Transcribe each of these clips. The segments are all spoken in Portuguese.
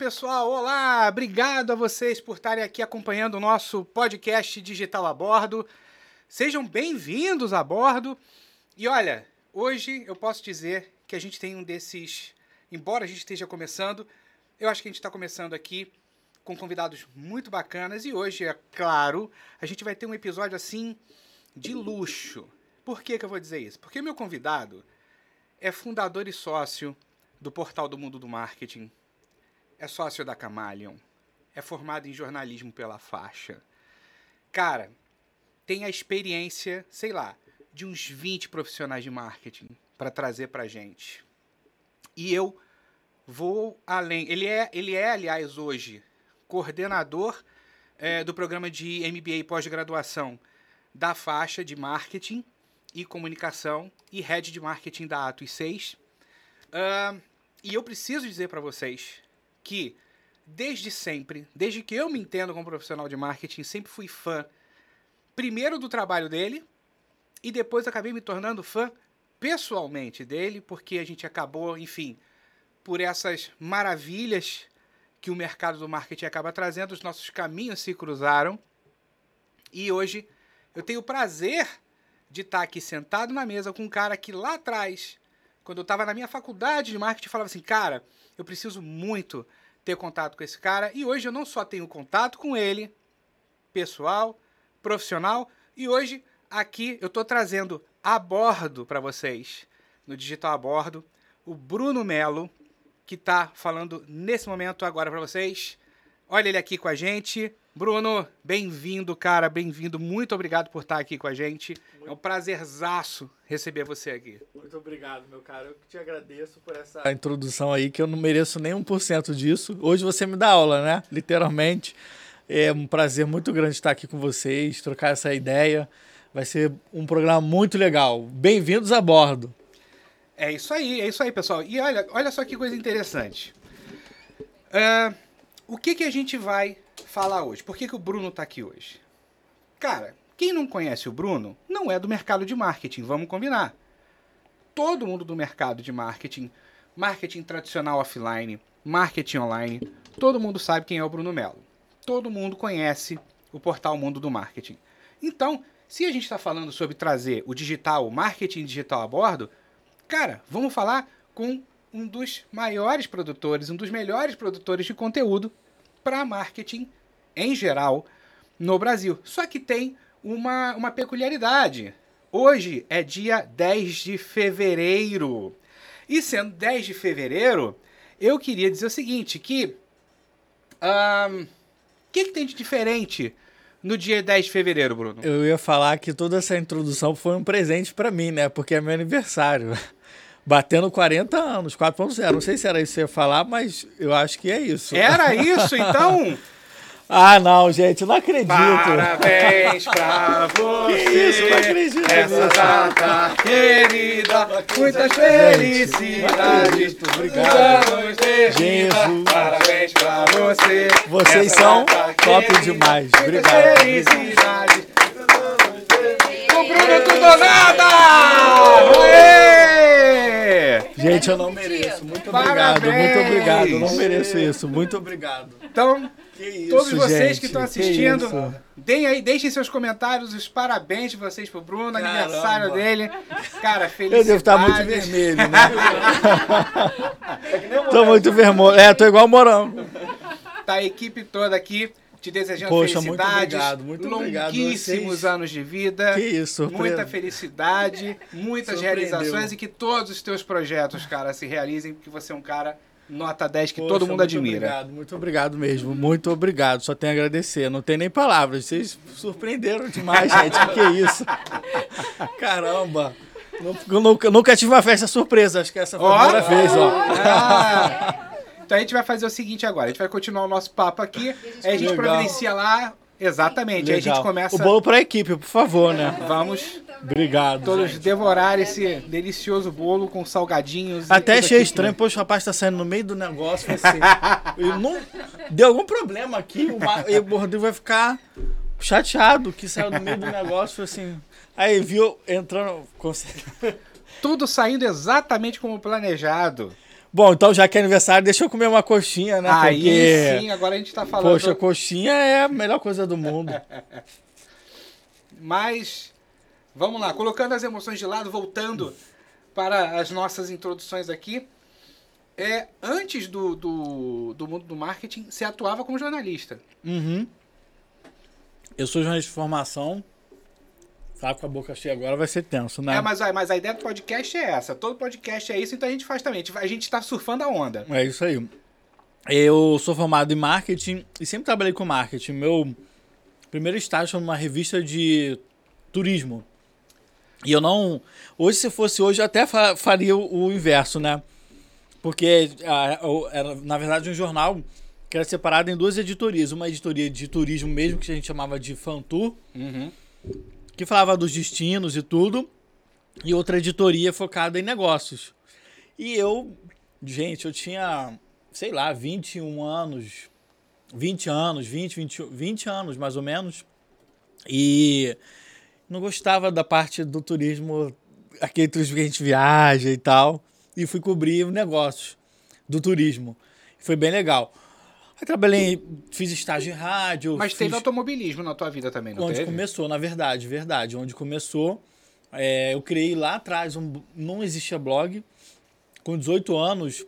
pessoal, olá! Obrigado a vocês por estarem aqui acompanhando o nosso podcast Digital a Bordo. Sejam bem-vindos a bordo. E olha, hoje eu posso dizer que a gente tem um desses. Embora a gente esteja começando, eu acho que a gente está começando aqui com convidados muito bacanas. E hoje, é claro, a gente vai ter um episódio assim de luxo. Por que, que eu vou dizer isso? Porque meu convidado é fundador e sócio do Portal do Mundo do Marketing é sócio da Camalion, é formado em jornalismo pela faixa. Cara, tem a experiência, sei lá, de uns 20 profissionais de marketing para trazer para gente. E eu vou além. Ele é, ele é aliás, hoje, coordenador é, do programa de MBA pós-graduação da faixa de marketing e comunicação e head de marketing da Atos 6. Uh, e eu preciso dizer para vocês que, desde sempre, desde que eu me entendo como profissional de marketing, sempre fui fã, primeiro do trabalho dele, e depois acabei me tornando fã pessoalmente dele, porque a gente acabou, enfim, por essas maravilhas que o mercado do marketing acaba trazendo, os nossos caminhos se cruzaram. E hoje eu tenho o prazer de estar aqui sentado na mesa com um cara que lá atrás, quando eu estava na minha faculdade de marketing, falava assim: cara, eu preciso muito ter contato com esse cara. E hoje eu não só tenho contato com ele, pessoal, profissional, e hoje aqui eu estou trazendo a bordo para vocês, no Digital a Bordo, o Bruno Melo, que está falando nesse momento agora para vocês. Olha ele aqui com a gente. Bruno, bem-vindo, cara, bem-vindo. Muito obrigado por estar aqui com a gente. Muito... É um prazerzaço receber você aqui. Muito obrigado, meu cara. Eu te agradeço por essa introdução aí, que eu não mereço nem 1% disso. Hoje você me dá aula, né? Literalmente. É um prazer muito grande estar aqui com vocês, trocar essa ideia. Vai ser um programa muito legal. Bem-vindos a bordo. É isso aí, é isso aí, pessoal. E olha, olha só que coisa interessante. Uh, o que, que a gente vai falar hoje? Por que, que o Bruno está aqui hoje? Cara, quem não conhece o Bruno não é do mercado de marketing, vamos combinar. Todo mundo do mercado de marketing, marketing tradicional offline, marketing online, todo mundo sabe quem é o Bruno Melo. Todo mundo conhece o portal Mundo do Marketing. Então, se a gente está falando sobre trazer o digital, o marketing digital a bordo, cara, vamos falar com um dos maiores produtores, um dos melhores produtores de conteúdo para marketing em geral no Brasil. Só que tem uma, uma peculiaridade. Hoje é dia 10 de fevereiro. E sendo 10 de fevereiro, eu queria dizer o seguinte, que... O um, que, que tem de diferente no dia 10 de fevereiro, Bruno? Eu ia falar que toda essa introdução foi um presente para mim, né? Porque é meu aniversário. Batendo 40 anos, 4.0. Não sei se era isso que você ia falar, mas eu acho que é isso. Era isso, então? Ah, não, gente, não acredito. Parabéns pra você. Que isso, não acredito. Essa data querida, muitas felicidades. Obrigado. Jesus. Parabéns pra você. Vocês são top demais. Obrigado. Felicidades. O Bruno tudo nada! Gente, eu não mereço. Muito obrigado, muito obrigado. Eu não mereço isso. Muito obrigado. Então, isso, Todos vocês gente, que estão assistindo, que deem aí, deixem seus comentários, os parabéns de vocês pro Bruno, Caramba. aniversário dele. Cara, felicidade. Eu devo estar muito vermelho, né? tô muito vermelho. É, tô igual morango. Tá a equipe toda aqui te desejando Poxa, felicidades, muito obrigado, muito longuíssimos obrigado. anos de vida, que isso, muita felicidade, muitas realizações e que todos os teus projetos, cara, se realizem, porque você é um cara nota 10 que Poxa, todo mundo admira. Obrigado, muito obrigado mesmo. Muito obrigado. Só tenho a agradecer. Não tem nem palavras. Vocês surpreenderam demais, gente. O que é isso? Caramba. Nunca, nunca tive uma festa surpresa. Acho que essa foi a primeira vez, ó. Ah. Então a gente vai fazer o seguinte agora. A gente vai continuar o nosso papo aqui. Aí a gente Legal. providencia lá Exatamente. Legal. Aí a gente começa. O bolo para a equipe, por favor, né? Vamos. Obrigado. Todos gente. devorar esse delicioso bolo com salgadinhos. Até achei estranho, poxa, o rapaz está saindo no meio do negócio. Assim, não, deu algum problema aqui, o, o Rodrigo vai ficar chateado que saiu no meio do negócio, assim. Aí viu entrando. Tudo saindo exatamente como planejado. Bom, então já que é aniversário, deixa eu comer uma coxinha, né? Aí Porque, sim, agora a gente tá falando. poxa, coxinha é a melhor coisa do mundo. Mas vamos lá, colocando as emoções de lado, voltando para as nossas introduções aqui. É, antes do, do, do mundo do marketing, você atuava como jornalista. Uhum. Eu sou jornalista de formação. Tá com a boca cheia agora, vai ser tenso, né? É, mas, a- mas a ideia do podcast é essa. Todo podcast é isso, então a gente faz também. A gente- tá surfando a onda. É isso aí. Eu sou formado em marketing e sempre trabalhei com marketing. Meu primeiro estágio foi numa revista de turismo. E eu não. Hoje, se fosse hoje, eu até fa- faria o, inverso, né? Porque era, na verdade, um jornal que era separado em duas editorias. Uma editoria de turismo mesmo, que a gente chamava de Fantour, Uhum. Que falava dos destinos e tudo, e outra editoria focada em negócios. E eu, gente, eu tinha, sei lá, 21 anos, 20 anos, 20, 20, 20 anos mais ou menos, e não gostava da parte do turismo, aquele turismo que a gente viaja e tal, e fui cobrir negócios do turismo. Foi bem legal. Aí trabalhei, fiz estágio em rádio. Mas fiz... teve automobilismo na tua vida também, não Onde teve? começou, na verdade, verdade. Onde começou, é, eu criei lá atrás, um, não existia blog. Com 18 anos,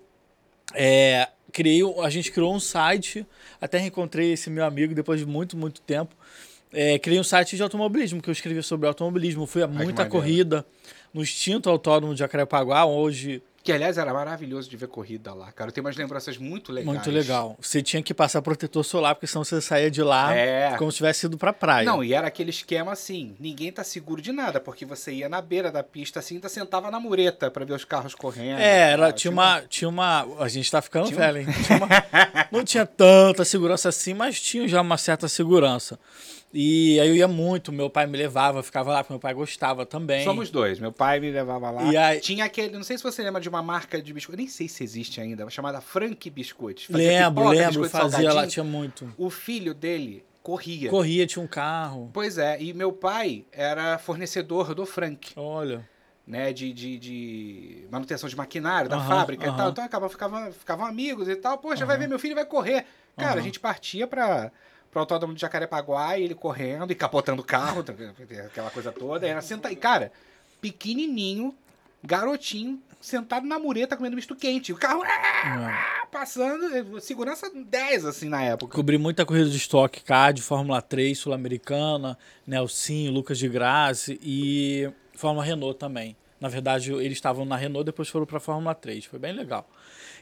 é, criei, a gente criou um site, até reencontrei esse meu amigo depois de muito, muito tempo. É, criei um site de automobilismo, que eu escrevi sobre automobilismo. Fui a que muita corrida no extinto autódromo de Jacarepaguá, hoje Que, aliás, era maravilhoso de ver corrida lá, cara. Eu tenho umas lembranças muito legais. muito legal. Você tinha que passar protetor solar, porque senão você saía de lá É. como se tivesse ido pra praia. Não, e era aquele esquema assim, ninguém tá seguro de nada, porque você ia na beira da pista assim, ainda sentava na mureta pra ver os carros correndo. É, era, cara. tinha, uma, tinha uma. A gente tá ficando Tinha velho, hein? Tinha uma- não tinha tanta segurança assim, mas tinha já uma certa segurança. E aí eu ia muito, meu pai me levava, ficava lá, porque meu pai gostava também. Somos dois. Meu pai me levava lá. E aí- Tinha aquele. Não sei se você lembra de uma marca de biscoito. Nem sei se existe ainda, chamada Frank Biscoitos. Lembro, pipoca, lembro, biscoito fazia lá, tinha muito. O filho dele corria. Corria, tinha um carro. Pois é, e meu pai era fornecedor do Frank, Olha. né? De, de, de manutenção de maquinário da Aham, fábrica e aham. tal. Então acaba, ficava, ficavam amigos e tal. Poxa, vai ver, meu filho vai correr. Cara, a gente partia pra, pro autódromo de Jacarepaguá e ele correndo e capotando o carro, aquela coisa toda. Era senta... E, cara, pequenininho, garotinho, sentado na mureta comendo misto quente. O carro ah, passando, segurança 10, assim, na época. Cobri muita corrida de estoque, CAD, Fórmula 3, Sul-Americana, Nelsinho, Lucas de Graça e Fórmula Renault também. Na verdade, eles estavam na Renault, depois foram para a Fórmula 3. Foi bem legal.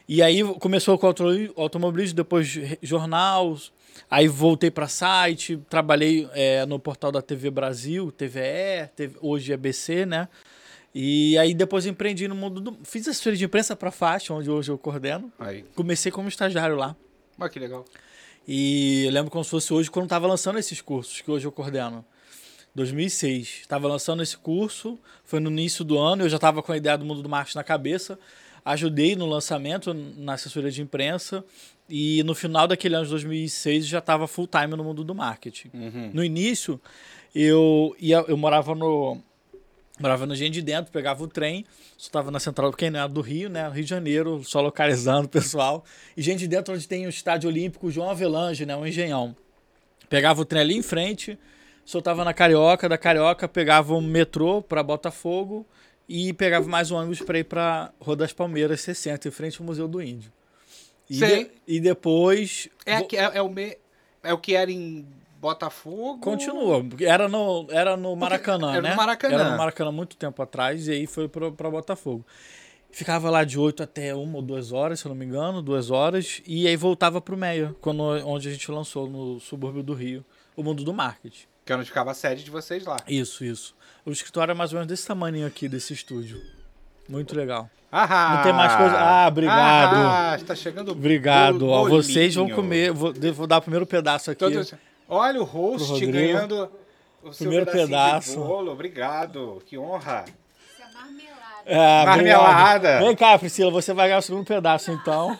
E aí começou com automobilismo, depois jornal, aí voltei para site, trabalhei é, no portal da TV Brasil, TVE, TV hoje é BC, né? E aí depois empreendi no mundo do... Fiz assessoria de imprensa para Faixa, onde hoje eu coordeno. Aí, Comecei como estagiário lá. olha que legal. E eu lembro como se fosse hoje, quando estava lançando esses cursos que hoje eu coordeno. 2006. Estava lançando esse curso, foi no início do ano, eu já estava com a ideia do mundo do marketing na cabeça. Ajudei no lançamento, na assessoria de imprensa. E no final daquele ano de 2006 já estava full time no mundo do marketing. Uhum. No início, eu, ia, eu morava no. Morava no Engenho de Dentro, pegava o trem, só estava na central, não era do Rio, né? Rio de Janeiro, só localizando o pessoal. E Engenho de Dentro, onde tem o estádio olímpico João Avelange, né? Um engenhão. Pegava o trem ali em frente, soltava na Carioca, da Carioca pegava um metrô para Botafogo e pegava mais um ônibus para ir para Rua das Palmeiras 60, em frente ao Museu do Índio. E, de- e depois. É, é, é o me, é o que era em Botafogo. Continua. porque Era no, era no Maracanã, era no né? Maracanã. Era no Maracanã muito tempo atrás e aí foi pra Botafogo. Ficava lá de 8 até uma ou duas horas, se eu não me engano, duas horas, e aí voltava pro Meia, quando, onde a gente lançou, no subúrbio do Rio, o mundo do marketing. Que é onde ficava a sede de vocês lá. Isso, isso. O escritório é mais ou menos desse tamanho aqui, desse estúdio. Muito legal. Ah, Não tem mais coisa- Ah, obrigado. Ah, está chegando Obrigado. Ó, vocês vão comer. Vou, vou dar o primeiro pedaço aqui. Todo- Olha o host ganhando o seu Primeiro pedaço. Obrigado. Que honra. É marmelada. Ah, Marmelada. Vem cá, Priscila, você vai ganhar o segundo pedaço, então.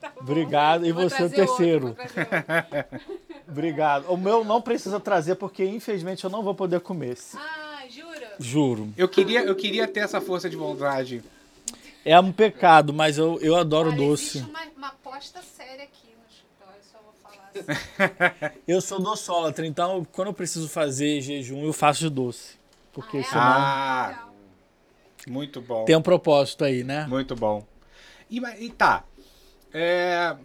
Tá bom. Obrigado. E Vou você o terceiro. outro. Obrigado. O meu não precisa trazer, porque infelizmente eu não vou poder comer. Ah, jura? Juro. Eu queria, eu queria ter essa força de vontade É um pecado, mas eu, eu adoro Olha, doce. Existe uma, uma aposta séria aqui no escritório, só vou falar assim. Eu sou docólatra, então quando eu preciso fazer jejum, eu faço de doce. Porque Ah, é? senão Ah. Muito bom. tem um propósito aí, né? Muito bom. E, e tá. É,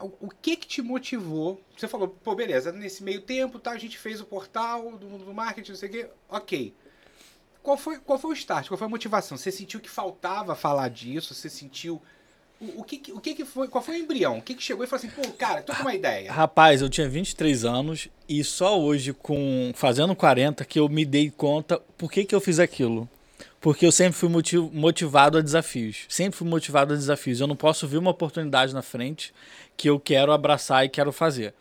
O, o que que te motivou? Você falou, pô, beleza, nesse meio tempo tá, a gente fez o portal do, do marketing, não sei o quê. Ok. Qual foi, qual foi o start? Qual foi a motivação? Você sentiu que faltava falar disso? Você sentiu. O, que- o que, que foi. Qual foi o embrião? O que, que chegou e falou assim, pô, cara, tô com uma ideia. Rapaz, eu tinha 23 anos e só hoje, com fazendo 40, que eu me dei conta por que, que eu fiz aquilo. Porque eu sempre fui motiv- motivado a desafios. Sempre fui motivado a desafios. Eu não posso ver uma oportunidade na frente que eu quero abraçar e quero fazer.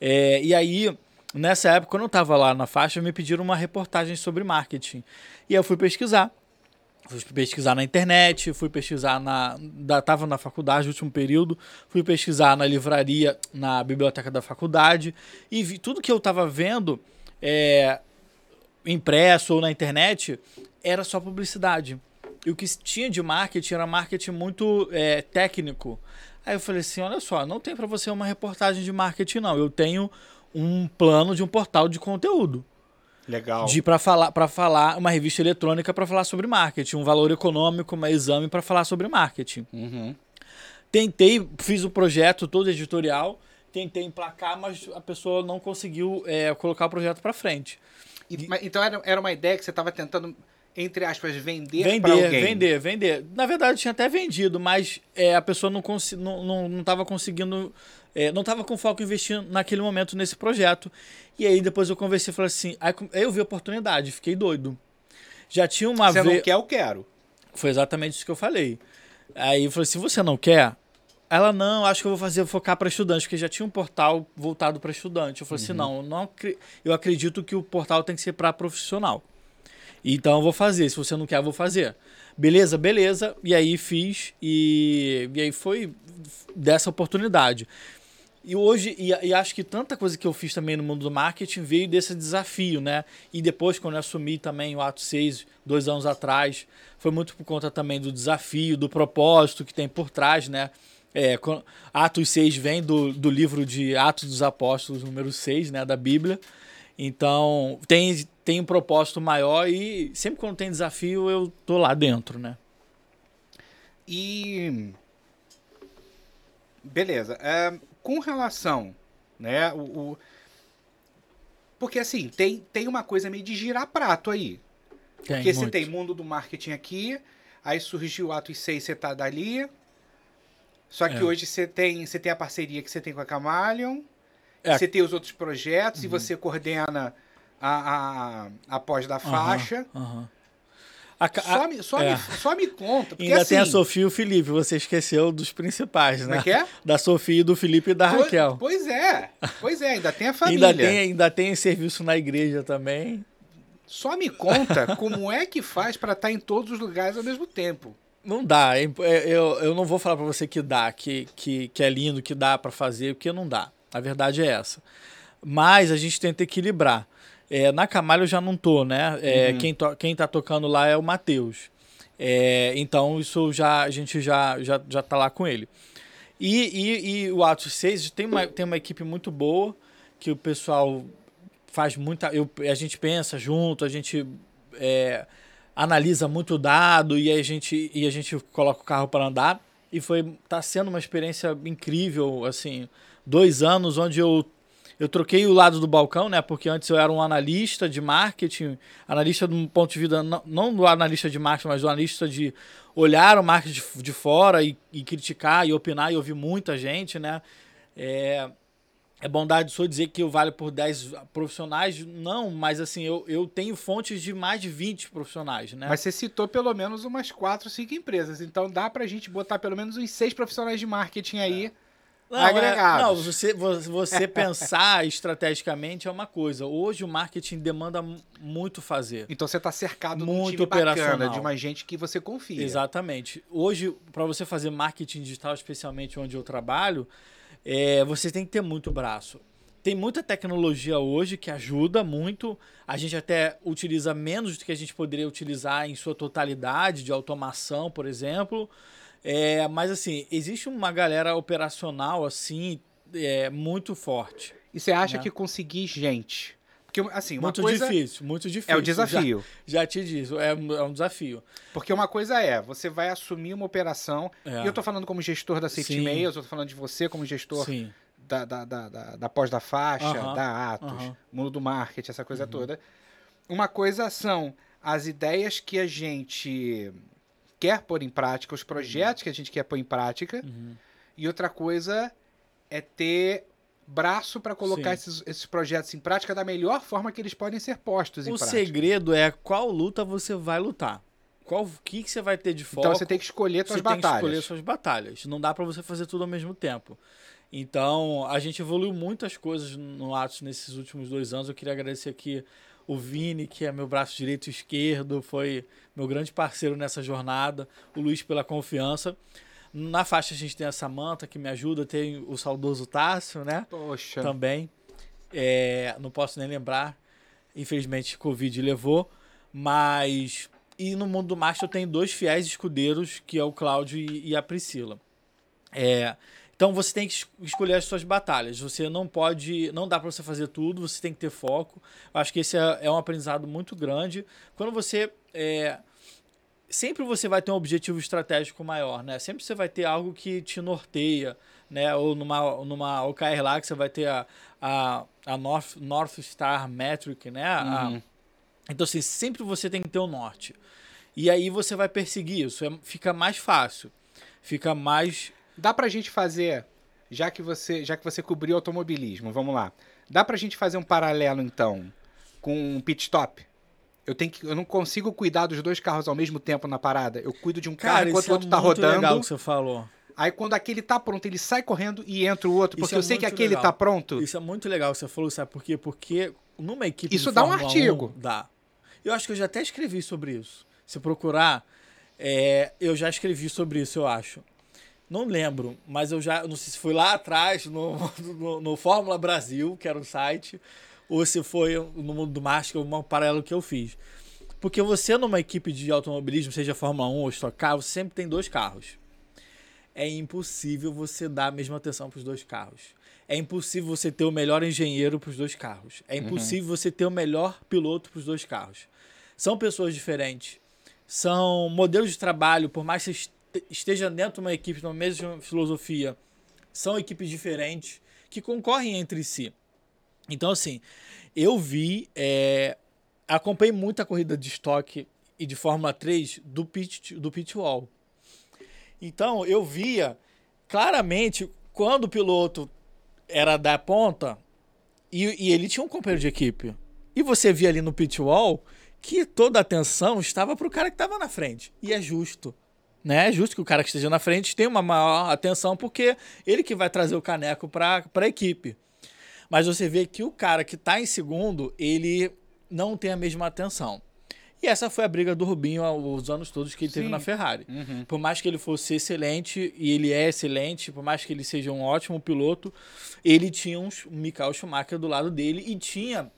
É, e aí, nessa época, quando eu estava lá na faixa, me pediram uma reportagem sobre marketing. E eu fui pesquisar. Fui pesquisar na internet, fui pesquisar na. Da, tava na faculdade, último período, fui pesquisar na livraria, na biblioteca da faculdade, e vi tudo que eu tava vendo é, impresso ou na internet era só publicidade. E o que tinha de marketing era marketing muito é, técnico. Aí eu falei assim: olha só, não tem para você uma reportagem de marketing, não. Eu tenho um plano de um portal de conteúdo Legal. de para falar para falar uma revista eletrônica para falar sobre marketing, um valor econômico, um exame para falar sobre marketing. Uhum. Tentei, fiz o projeto todo editorial, tentei emplacar, mas a pessoa não conseguiu é, colocar o projeto para frente. E- mas- então era, era uma ideia que você estava tentando, entre aspas, vender, para Vender, alguém. vender, vender. Na verdade, eu tinha até vendido, mas é, a pessoa não estava não, não, não conseguindo, é, não estava com foco em investir naquele momento nesse projeto. E aí depois eu conversei e falei assim, aí eu vi a oportunidade, fiquei doido. Já tinha uma Você vez. não quer, eu quero. Foi exatamente isso que eu falei. Aí eu falei, se você não quer, ela não, acho que eu vou fazer focar para estudante, porque já tinha um portal voltado para estudante. Eu falei assim, não, eu não, acre- eu acredito que o portal tem que ser para profissional. Então eu vou fazer, se você não quer, eu vou fazer. Beleza, beleza. E aí fiz e, e aí foi dessa oportunidade. E hoje, e, e acho que tanta coisa que eu fiz também no mundo do marketing veio desse desafio, né? E depois, quando eu assumi também o Ato 6, dois anos atrás, foi muito por conta também do desafio, do propósito que tem por trás, né? É, Atos 6 vem do, do livro de Atos dos Apóstolos, número 6, né? Da Bíblia. Então, tem, tem um propósito maior e sempre quando tem desafio, eu tô lá dentro, né? E. Beleza. É, com relação, né? O, o- Porque assim, tem, tem uma coisa meio de girar prato aí. Tem Porque você muito. tem mundo do marketing aqui, aí surgiu o Atos 6, você tá dali. Só que É. hoje você tem, você tem a parceria que você tem com a Camalion, É. você tem os outros projetos e você coordena a, a, a pós da faixa. Aham. A ca- Só, a- me, só, é. me, só me conta. Porque Ainda assim, tem a Sofia e o Felipe, você esqueceu dos principais, Como né? é que é? Da Sofia, do Felipe e da Pois- Raquel. Pois é, pois é, ainda tem a família. Ainda tem, ainda tem serviço na igreja também. Só me conta como é que faz pra estar em todos os lugares ao mesmo tempo. Não dá, é é- eu, eu não vou falar pra você que dá, que, que, que é lindo, que dá pra fazer, porque não dá. A verdade é essa. Mas a gente tenta equilibrar. É, na Camalho eu já não tô, né? É, quem, to, quem tá tocando lá é o Matheus. É, então isso já a gente já, já, já tá lá com ele. E, e, e o Atos 6 tem uma, tem uma equipe muito boa, que o pessoal faz muita. Eu, a gente pensa junto, a gente é, analisa muito dado e a gente, e a gente coloca o carro para andar. E foi tá sendo uma experiência incrível, assim, dois anos onde eu eu troquei o lado do balcão, né? Porque antes eu era um analista de marketing, analista de um ponto de vista, não, não do analista de marketing, mas do analista de olhar o marketing de, de fora e, e criticar e opinar e ouvir muita gente, né? É, é bondade sua dizer que eu valho por 10 profissionais? Não, mas assim, eu, eu tenho fontes de mais de 20 profissionais, né? Mas você citou pelo menos umas 4, 5 empresas. Então dá pra gente botar pelo menos uns 6 profissionais de marketing aí. Não, agregados. é- não, você, vo- você pensar estrategicamente é uma coisa. Hoje o marketing demanda mu- muito fazer. Então você tá cercado de um Muito bacana, operacional. de uma gente que você confia. Exatamente. Hoje, para você fazer marketing digital, especialmente onde eu trabalho, é, você tem que ter muito braço. tem muita tecnologia hoje que ajuda muito. A gente até utiliza menos do que a gente poderia utilizar em sua totalidade, de automação, por exemplo. É, mas assim, existe uma galera operacional assim é, muito forte. E você acha né? que conseguir gente? Porque, assim, uma muito difícil, muito difícil. é o desafio. Já, já te diz, é, um- é um desafio. Porque uma coisa é, você vai assumir uma operação, É. e eu tô falando como gestor da Safety. Mails, eu tô falando de você como gestor Sim. da, da, da, da, da pós da faixa, Aham, da Atos, aham. Uhum. mundo do marketing, essa coisa toda. Uma coisa são as ideias que a gente quer pôr em prática, os projetos que a gente quer pôr em prática, Uhum. e outra coisa é ter braço para colocar esses, esses projetos em prática da melhor forma que eles podem ser postos em O prática. segredo é qual luta você vai lutar. Qual o que, que você vai ter de foco. Então você tem que escolher suas você tem que batalhas. escolher suas batalhas. Não dá pra você fazer tudo ao mesmo tempo. Então, a gente evoluiu muitas coisas no Atos nesses últimos dois anos. Eu queria agradecer aqui o Vini, que é meu braço direito e esquerdo, foi meu grande parceiro nessa jornada. O Luiz pela confiança. Na faixa a gente tem a Samanta, que me ajuda. Tem o saudoso Tássio, né? Poxa. também. É, não posso nem lembrar. Infelizmente, Covid levou. Mas. E no mundo do Master eu tenho dois fiéis escudeiros, que é o Cláudio e, e a Priscila. É, então você tem que es- escolher as suas batalhas. Você não pode. Não dá para você fazer tudo, você tem que ter foco. Eu acho que esse é, é um aprendizado muito grande. Quando você. é, sempre você vai ter um objetivo estratégico maior, né? Sempre você vai ter algo que te norteia, né? Ou numa, numa OKR lá que você vai ter a, a, a North, North Star Metric, né? A- Uhum. então, assim, sempre você tem que ter o norte. E aí você vai perseguir isso. É- fica mais fácil. Fica mais. Dá pra gente fazer, já que você, já que você cobriu automobilismo, vamos lá. Dá pra gente fazer um paralelo então com um pit stop? Eu tenho que eu não consigo cuidar dos dois carros ao mesmo tempo na parada. Eu cuido de um carro Cara, enquanto isso o outro é tá muito legal rodando. que você falou. Aí quando aquele tá pronto, ele sai correndo e entra o outro, porque é eu sei que aquele legal. tá pronto. Isso é muito legal que você falou, sabe por quê? Porque numa equipe Isso dá um Fórmula artigo. 1, dá. Eu acho que eu já até escrevi sobre isso. Se procurar, é, eu já escrevi sobre isso, eu acho. Não lembro, mas eu já. Não sei se foi lá atrás, no, no, no Fórmula Brasil, que era o site, ou se foi no mundo do Máscara, um paralelo que eu fiz. Porque você, numa equipe de automobilismo, seja Fórmula 1 ou Stock Car, você sempre tem dois carros. É impossível você dar a mesma atenção para os dois carros. É impossível você ter o melhor engenheiro para os dois carros. É impossível você ter o melhor piloto para os dois carros. São pessoas diferentes. São modelos de trabalho, por mais que você este- esteja dentro de uma equipe, de uma mesma filosofia, são equipes diferentes que concorrem entre si. Então, assim, eu vi, é, acompanhei muita corrida de estoque e de Fórmula 3 do pit, do pit wall. Então, eu via claramente quando o piloto era da ponta e, e ele tinha um companheiro de equipe. E você via ali no pit wall que toda a atenção estava para o cara que estava na frente. E é justo. Né? É justo que o cara que esteja na frente tenha uma maior atenção, porque ele que vai trazer o caneco para a equipe. Mas você vê que o cara que está em segundo, ele não tem a mesma atenção. E essa foi a briga do Rubinho os anos todos que ele teve Sim. na Ferrari. Uhum. Por mais que ele fosse excelente, e ele é excelente, por mais que ele seja um ótimo piloto, ele tinha um Michael Schumacher do lado dele e tinha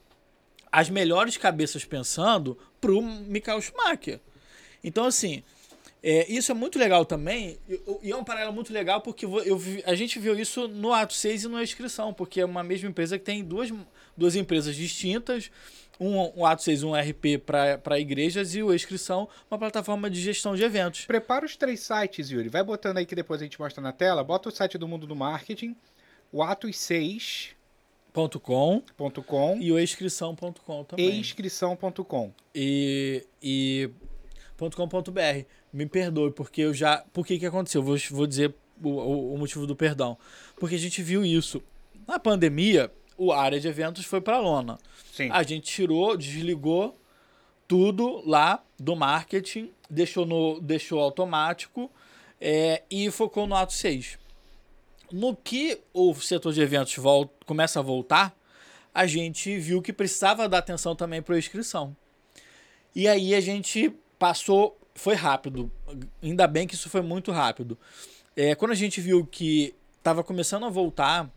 as melhores cabeças pensando pro Michael Schumacher. Então, assim, é, isso é muito legal também, e- é um paralelo muito legal porque eu a gente viu isso no Ato 6 e na inscrição, porque é uma mesma empresa que tem duas, duas empresas distintas, um, um Ato 6, um RP para igrejas e o Inscrição, uma plataforma de gestão de eventos. Prepara os três sites, Yuri. Vai botando aí que depois a gente mostra na tela. Bota o site do mundo do marketing, o atos6.com ponto .com e o inscrição.com também. inscrição.com. e, e .com.br. Me perdoe, porque eu já. Por que que aconteceu? Vou, vou dizer o, o, o motivo do perdão. Porque a gente viu isso. Na pandemia, o área de eventos foi para a lona. Sim. A gente tirou, desligou tudo lá do marketing, deixou, no, deixou automático é, e focou no ato 6. No que o setor de eventos vol- começa a voltar, a gente viu que precisava dar atenção também para a inscrição. E aí a gente passou, foi rápido, ainda bem que isso foi muito rápido. É, quando a gente viu que estava começando a voltar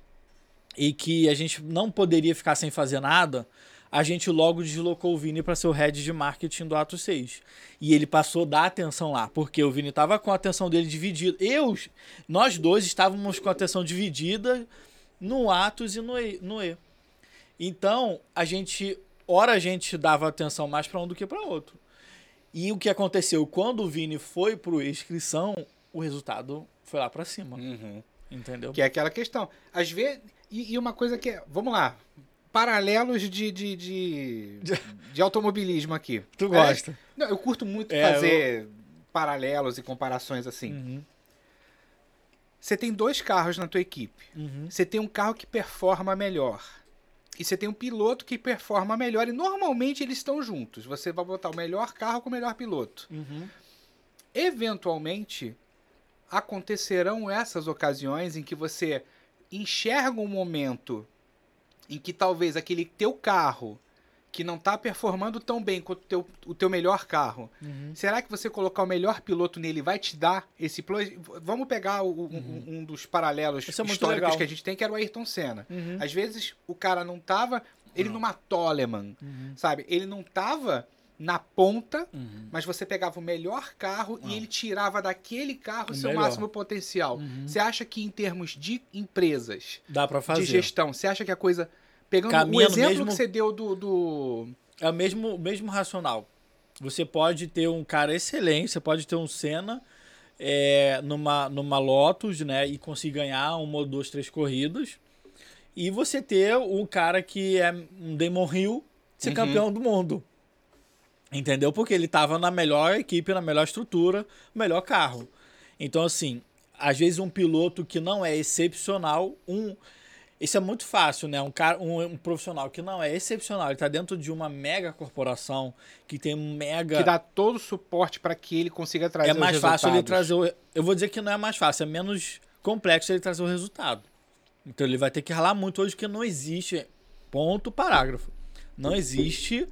e que a gente não poderia ficar sem fazer nada, a gente logo deslocou o Vini para ser o head de marketing do Atos 6. E ele passou a dar atenção lá, porque o Vini estava com a atenção dele dividida. Eu, nós dois estávamos com a atenção dividida no Atos e no E. No e. Então, a gente, ora a gente dava atenção mais para um do que para outro. E o que aconteceu quando o Vini foi pro inscrição, o resultado foi lá para cima. Uhum. Entendeu? Que é aquela questão. Às vezes. E, e uma coisa que é. Vamos lá. Paralelos de, de, de, de automobilismo aqui. Tu gosta? Não, eu curto muito É, fazer paralelos e comparações assim. Uhum, Você tem dois carros na tua equipe. uhum. Você tem um carro que performa melhor. E você tem um piloto que performa melhor. E normalmente eles estão juntos. Você vai botar o melhor carro com o melhor piloto. Uhum. Eventualmente, acontecerão essas ocasiões em que você enxerga um momento em que talvez aquele teu carro que não está performando tão bem quanto o teu, o teu melhor carro, Uhum. será que você colocar o melhor piloto nele vai te dar esse plus? Vamos pegar o- um- um, um dos paralelos Uhum. É históricos que a gente tem, que era o Ayrton Senna. Uhum. Às vezes o cara não tava, ele numa Toleman, Uhum. sabe? Ele não tava na ponta, Uhum. mas você pegava o melhor carro Ah. e ele tirava daquele carro O seu melhor. máximo potencial. Uhum. Você acha que em termos de empresas, Dá para fazer. de gestão, você acha que a coisa. Pegando Caminha o exemplo mesmo- que você deu do. do... É o mesmo, mesmo racional. Você pode ter um cara excelente, você pode ter um Senna é, numa, numa Lotus, né? E conseguir ganhar uma ou duas, três corridas. E você ter um cara que é um Damon Hill ser Uhum. campeão do mundo. Entendeu? Porque ele tava na melhor equipe, na melhor estrutura, melhor carro. Então, assim, às vezes um piloto que não é excepcional, um. Isso é muito fácil, né? Um, cara, um, um profissional que não é excepcional, ele tá dentro de uma mega corporação que tem um mega. Que dá todo o suporte para que ele consiga trazer é mais fácil ele trazer o. Eu vou dizer que não é mais fácil, é menos complexo ele trazer o resultado. Então ele vai ter que ralar muito hoje, porque não existe. Ponto, parágrafo. Não existe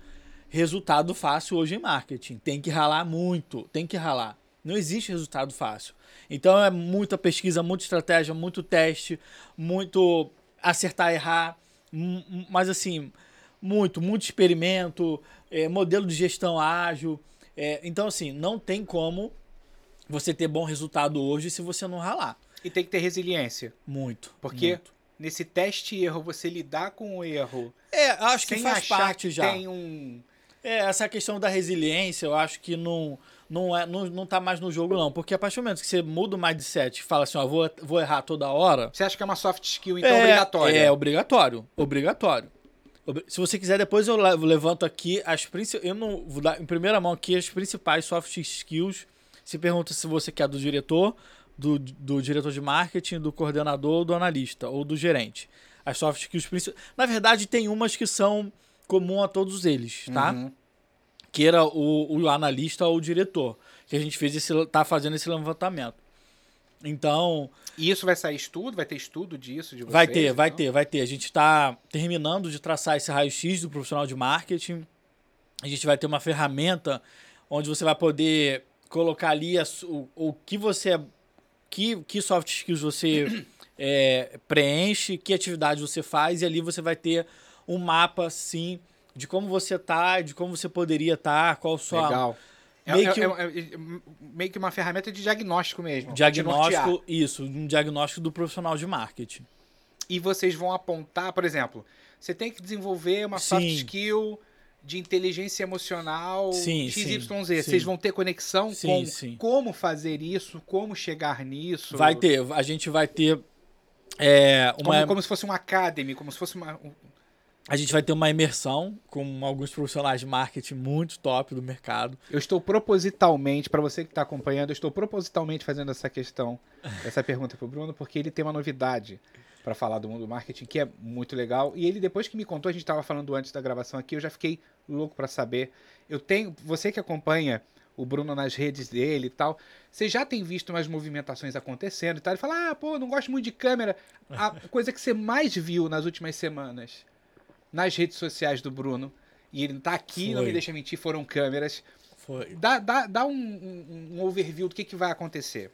resultado fácil hoje em marketing. Tem que ralar muito, tem que ralar. Não existe resultado fácil. Então é muita pesquisa, muita estratégia, muito teste, muito acertar, errar, mas assim, muito, muito experimento, é, modelo de gestão ágil. É, então, assim, não tem como você ter bom resultado hoje se você não ralar. E tem que ter resiliência. Muito. Porque muito. nesse teste e erro, você lidar com o erro. É, acho que faz parte que já. Tem um. É, essa questão da resiliência, eu acho que não, não, é, não, não tá mais no jogo, não. Porque a partir do momento que você muda o mindset e fala assim, ó, vou, vou errar toda hora. Você acha que é uma soft skill, então, é, obrigatória? É, obrigatório. Obrigatório. Obri- Se você quiser, depois eu le- levanto aqui as principais. Eu não vou dar em primeira mão aqui as principais soft skills. Se pergunta se você quer do diretor, do, do diretor de marketing, do coordenador, do analista ou do gerente. As soft skills principais. Na verdade, tem umas que são comum a todos eles, tá? Uhum. Queira o, o analista ou o diretor, que a gente fez esse tá fazendo esse levantamento. Então, E isso vai sair estudo? Vai ter estudo disso de vocês? vai ter, vai então? ter, vai ter. A gente está terminando de traçar esse raio-x do profissional de marketing. A gente vai ter uma ferramenta onde você vai poder colocar ali a o, o que você que, que soft skills você é, preenche, que atividade você faz, e ali você vai ter um mapa, sim, de como você tá, de como você poderia estar, qual sua Legal. É, meio é- que é- um- é- meio que uma ferramenta de diagnóstico mesmo. diagnóstico, isso, um diagnóstico do profissional de marketing. E vocês vão apontar, por exemplo, você tem que desenvolver uma soft Sim. skill de inteligência emocional Sim, XYZ. sim, Vocês vão ter conexão Sim, com sim. como fazer isso, como chegar nisso. Vai ter, a gente vai ter é, Como, uma, como se fosse um academy, como se fosse uma. A gente vai ter uma imersão com alguns profissionais de marketing muito top do mercado. Eu estou propositalmente, para você que está acompanhando, eu estou propositalmente fazendo essa questão, essa pergunta para o Bruno, porque ele tem uma novidade para falar do mundo do marketing que é muito legal. E ele, depois que me contou, a gente estava falando antes da gravação aqui, eu já fiquei louco para saber. Eu tenho, você que acompanha o Bruno nas redes dele e tal, você já tem visto umas movimentações acontecendo e tal. Ele fala, ah, pô, não gosto muito de câmera. A coisa que você mais viu nas últimas semanas nas redes sociais do Bruno, e ele tá aqui, não Foi. me deixa mentir, foram câmeras. Foi. Dá, dá, dá um, um- um overview do que, que vai acontecer.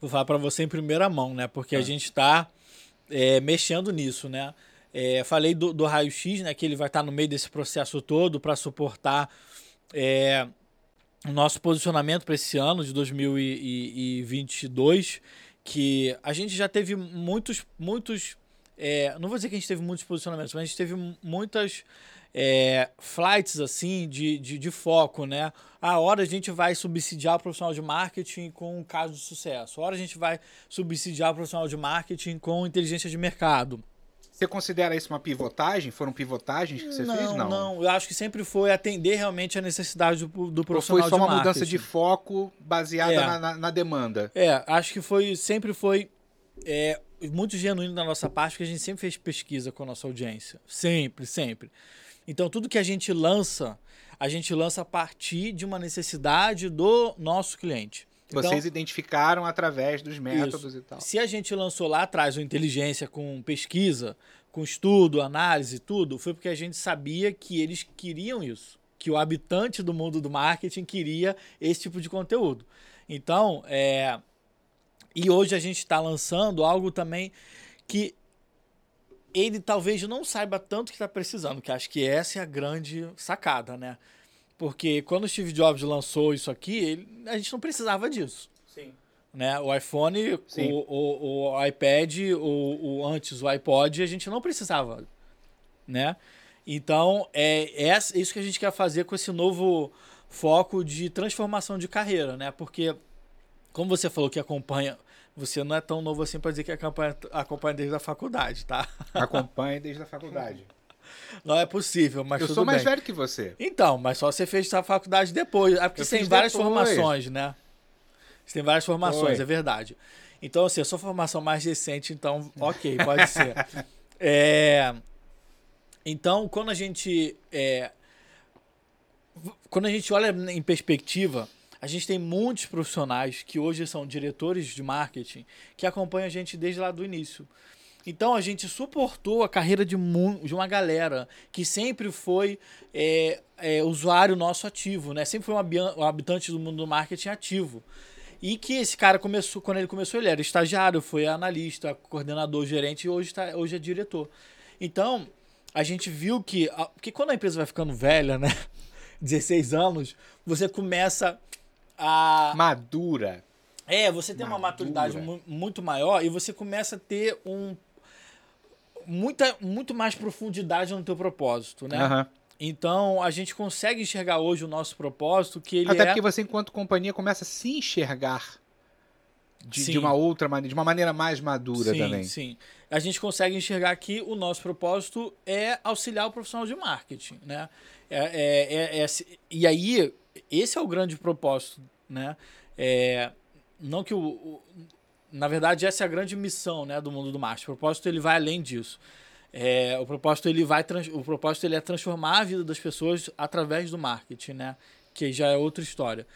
Vou falar para você em primeira mão, né? Porque Ah. a gente está é, mexendo nisso, né? É, falei do, do raio-x, né? Que ele vai estar no meio desse processo todo para suportar é, o nosso posicionamento para esse ano de 2022, que a gente já teve muitos, muitos, é, não vou dizer que a gente teve muitos posicionamentos, mas a gente teve muitas é, flights assim de, de, de, foco, né? A hora a gente vai subsidiar o profissional de marketing com um caso de sucesso. A hora a gente vai subsidiar o profissional de marketing com inteligência de mercado. Você considera isso uma pivotagem? Foram pivotagens que você não, fez? Não, não. Eu acho que sempre foi atender realmente a necessidade do, do profissional Ou foi só uma mudança de foco baseada é. na, na, na, demanda? É, acho que foi sempre foi é, muito genuíno da nossa parte, porque a gente sempre fez pesquisa com a nossa audiência. Sempre, sempre. Então, tudo que a gente lança, a gente lança a partir de uma necessidade do nosso cliente. Então, Vocês identificaram através dos métodos isso. e tal. Se a gente lançou lá atrás o inteligência com pesquisa, com estudo, análise, tudo, foi porque a gente sabia que eles queriam isso, que o habitante do mundo do marketing queria esse tipo de conteúdo. Então, é... e hoje a gente está lançando algo também que ele talvez não saiba tanto que está precisando, que acho que essa é a grande sacada, né? Porque quando o Steve Jobs lançou isso aqui, ele, a gente não precisava disso. Sim. Né? O iPhone, o, o, o, iPad, o, o, antes o iPod, a gente não precisava. Né? Então, é, é isso que a gente quer fazer com esse novo foco de transformação de carreira, né? Porque, como você falou que acompanha, você não é tão novo assim para dizer que acompanha, acompanha desde a faculdade, tá? Acompanha desde a faculdade. Não é possível, mas Eu sou mais bem. velho que você. Então, mas só você fez essa faculdade depois. É porque você tem várias depois. formações, né? Você tem várias formações, Foi. é verdade. Então, assim, a sua formação mais recente, então, ok, pode ser. É, Então, quando a gente. é, Quando a gente olha em perspectiva, a gente tem muitos profissionais que hoje são diretores de marketing que acompanham a gente desde lá do início. Então a gente suportou a carreira de, de uma galera que sempre foi é, é, usuário nosso ativo, né? Sempre foi um, habi- habitante do mundo do marketing ativo. E que esse cara começou, quando ele começou, ele era estagiário, foi analista, coordenador, gerente e hoje, tá, hoje é diretor. Então, a gente viu que, que quando a empresa vai ficando velha, né? 16 anos, você começa a. Madura. É, você tem uma Madura. maturidade mu- muito maior e você começa a ter um muita, muito mais profundidade no teu propósito, né? Aham. Então a gente consegue enxergar hoje o nosso propósito que ele Até é porque você, enquanto companhia, começa a se enxergar de, de uma outra maneira, de uma maneira mais madura sim, também. Sim, A gente consegue enxergar que o nosso propósito é auxiliar o profissional de marketing, né? É, é, é- é e aí, esse é o grande propósito, né? É, não que o, o- Na verdade, essa é a grande missão né, do mundo do marketing. O propósito ele vai além disso. É, o propósito ele vai o propósito ele é transformar a vida das pessoas através do marketing, né? Que já é outra história.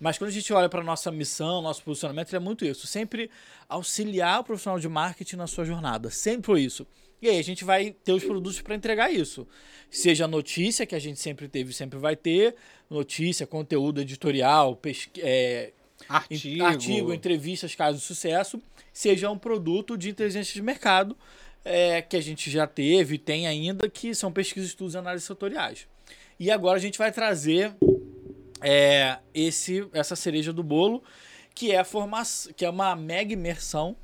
Mas quando a gente olha para nossa missão, nosso posicionamento, é muito isso. Sempre auxiliar o profissional de marketing na sua jornada. Sempre isso. E aí a gente vai ter os produtos para entregar isso. Seja notícia, que a gente sempre teve e sempre vai ter, notícia, conteúdo editorial, pesqui- é, Artigo. artigo, entrevistas, casos de sucesso, seja um produto de inteligência de mercado é, que a gente já teve e tem ainda, que são pesquisas, estudos e análises setoriais. E agora a gente vai trazer é, esse, essa cereja do bolo, que é, a formação, que é uma mega imersão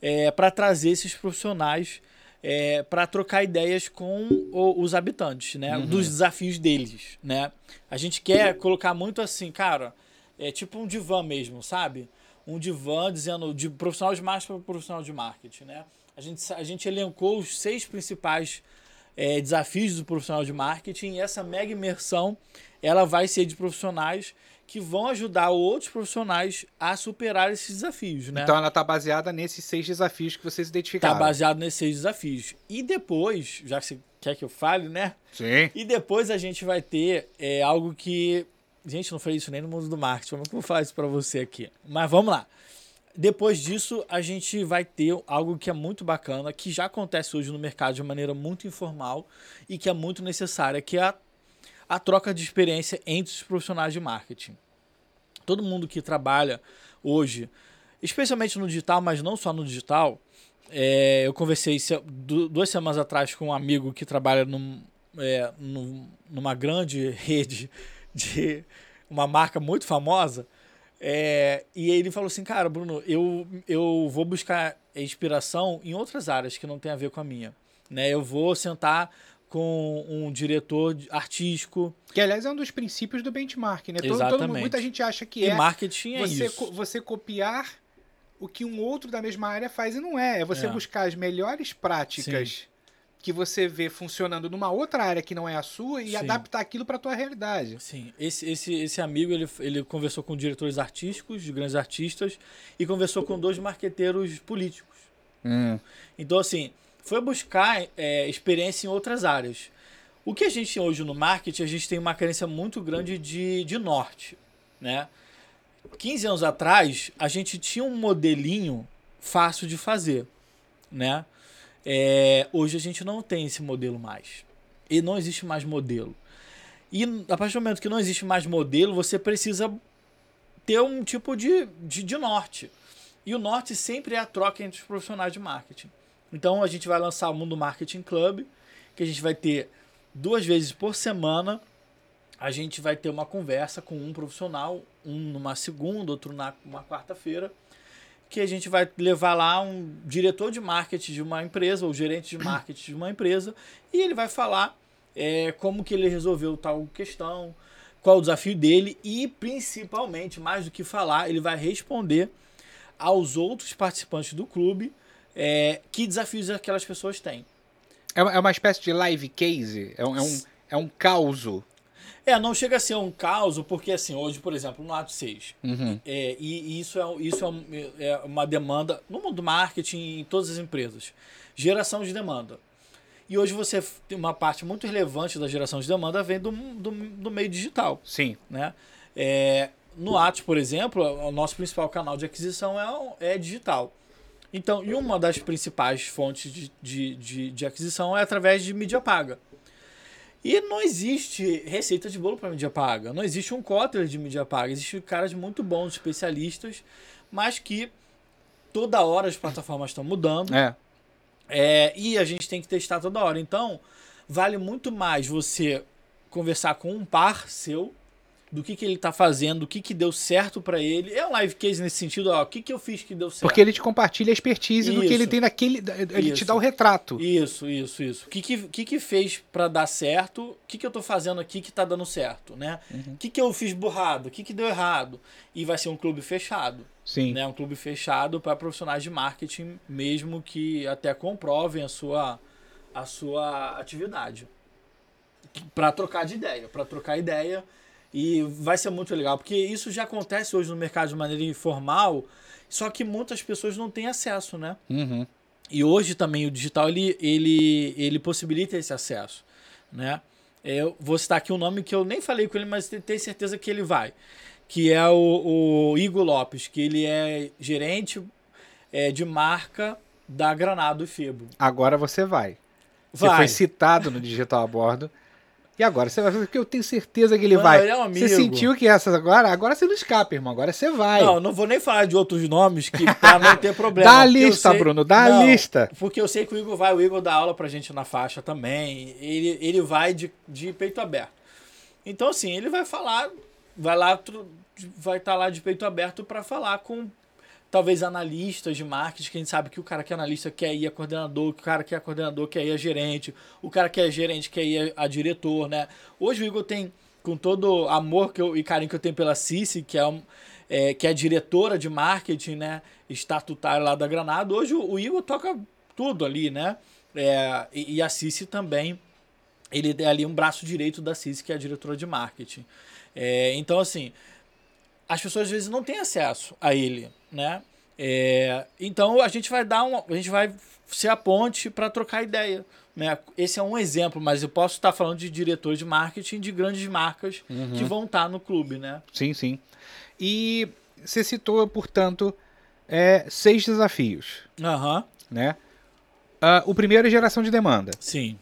é, para trazer esses profissionais é, para trocar ideias com o- os habitantes, né? Dos desafios deles, né? A gente quer colocar muito assim, cara, é tipo um divã mesmo, sabe? Um divã dizendo de profissional de marketing para profissional de marketing, né? A gente, a gente elencou os seis principais é, desafios do profissional de marketing e essa mega imersão ela vai ser de profissionais que vão ajudar outros profissionais a superar esses desafios, né? Então ela tá baseada nesses seis desafios que vocês Tá identificaram. baseado nesses seis desafios. E depois, já que você quer que eu fale, né? Sim. E depois a gente vai ter é, algo que. Gente, não falei isso nem no mundo do marketing. Como é que eu vou falar isso pra você aqui? Mas vamos lá. Depois disso, a gente vai ter algo que é muito bacana, que já acontece hoje no mercado de maneira muito informal e que é muito necessária, que é a, a troca de experiência entre os profissionais de marketing. Todo mundo que trabalha hoje, especialmente no digital, mas não só no digital, é, eu conversei se- du- duas semanas atrás com um amigo que trabalha num, é, num- numa grande rede de uma marca muito famosa. É, e ele falou assim, cara, Bruno, eu, eu vou buscar inspiração em outras áreas que não tem a ver com a minha. Né? Eu vou sentar com um diretor artístico Que, aliás, é um dos princípios do benchmark, né? Todo- todo mundo- Exatamente. muita gente acha que e é marketing é você, isso. co- você copiar o que um outro da mesma área faz e não é. É você É. buscar as melhores práticas que você vê funcionando numa outra área que não é a sua e Sim. adaptar aquilo para tua realidade. Sim, esse, esse, esse amigo ele, ele conversou com diretores artísticos, de grandes artistas, e conversou com dois marqueteiros políticos. Então, assim, foi buscar é, experiência em outras áreas. O que a gente tem hoje no marketing, a gente tem uma carência muito grande de, de norte, né? 15 anos atrás, a gente tinha um modelinho fácil de fazer, né? É, hoje a gente não tem esse modelo mais. E não existe mais modelo. E a partir do momento que não existe mais modelo, você precisa ter um tipo de, de, de norte. E o norte sempre é a troca entre os profissionais de marketing. Então a gente vai lançar o Mundo Marketing Club, que a gente vai ter duas vezes por semana. A gente vai ter uma conversa com um profissional, um numa segunda, outro na uma quarta-feira, que a gente vai levar lá um diretor de marketing de uma empresa, ou gerente de marketing de uma empresa, e ele vai falar é, como que ele resolveu tal questão, qual o desafio dele e, principalmente, mais do que falar, ele vai responder aos outros participantes do clube é, que desafios aquelas pessoas têm. É uma, é espécie de live case, é um, é um, é um causo. É, não chega a ser um caos, porque assim, hoje, por exemplo, no ato 6, Uhum. é, e, e isso, é, isso é, é uma demanda no mundo do marketing em todas as empresas. Geração de demanda. E hoje você tem uma parte muito relevante da geração de demanda vem do, do, do meio digital. Sim. né? É, no Atos, por exemplo, o nosso principal canal de aquisição é, é digital. Então, e uma das principais fontes de, de, de, de aquisição é através de mídia paga. E não existe receita de bolo para mídia paga. Não existe um cóter de mídia paga. Existem caras muito bons, especialistas, mas que toda hora as plataformas estão mudando. É. É, e a gente tem que testar toda hora. Então, vale muito mais você conversar com um par seu do que, que ele tá fazendo, o que, que deu certo para ele. É um live case nesse sentido, ó, o que, que eu fiz que deu certo. Porque ele te compartilha a expertise do que Isso. ele tem naquele. Ele te Isso. dá o retrato. Isso, isso, isso. O que, que, que, que fez para dar certo? O que, que eu tô fazendo aqui que tá dando certo, né? O que, que eu fiz burrado? O que, que deu errado? E vai ser um clube fechado. Sim. né? Um clube fechado para profissionais de marketing, mesmo que até comprovem a sua, a sua atividade. Para trocar de ideia, para trocar ideia. E vai ser muito legal, porque isso já acontece hoje no mercado de maneira informal, só que muitas pessoas não têm acesso, né? Uhum. E hoje também o digital ele, ele, ele possibilita esse acesso, né? Eu vou citar aqui um nome que eu nem falei com ele, mas te- tenho certeza que ele vai, que é o, o Igor Lopes, que ele é gerente é, de marca da Granado e Febo. Agora você vai. Você Vai. foi citado no Digital a Bordo. E agora você vai fazer, porque eu tenho certeza que ele Não, vai. ele é um Você sentiu que essas agora? Agora você não escapa, irmão. Agora você vai. Não, não vou nem falar de outros nomes que pra não ter problema. Dá a lista, sei- Bruno, dá a Não, lista. Porque eu sei que o Igor vai, o Igor dá aula pra gente na faixa também. Ele, ele vai de, de peito aberto. Então, assim, ele vai falar, vai lá, vai estar lá de peito aberto para falar com talvez analistas de marketing, que a gente sabe que o cara que é analista quer ir a coordenador, o cara que é coordenador quer ir a gerente, o cara que é gerente quer ir a, a diretor, né? Hoje o Igor tem, com todo amor que eu, e carinho que eu tenho pela Cici, que é, é, que é diretora de marketing, né? Estatutária lá da Granada, hoje o, o Igor toca tudo ali, né? É, e, e a Cici também, ele é ali um braço direito da Cici, que é a diretora de marketing. É, então, assim, as pessoas às vezes não têm acesso a ele, né? É, então a gente vai dar um, a gente vai ser a ponte para trocar ideia, né? Esse é um exemplo, mas eu posso estar falando de diretores de marketing de grandes marcas que vão estar no clube, né? Sim, sim. E você citou, portanto, é, seis desafios, Aham, né? Ah, o primeiro é geração de demanda. sim.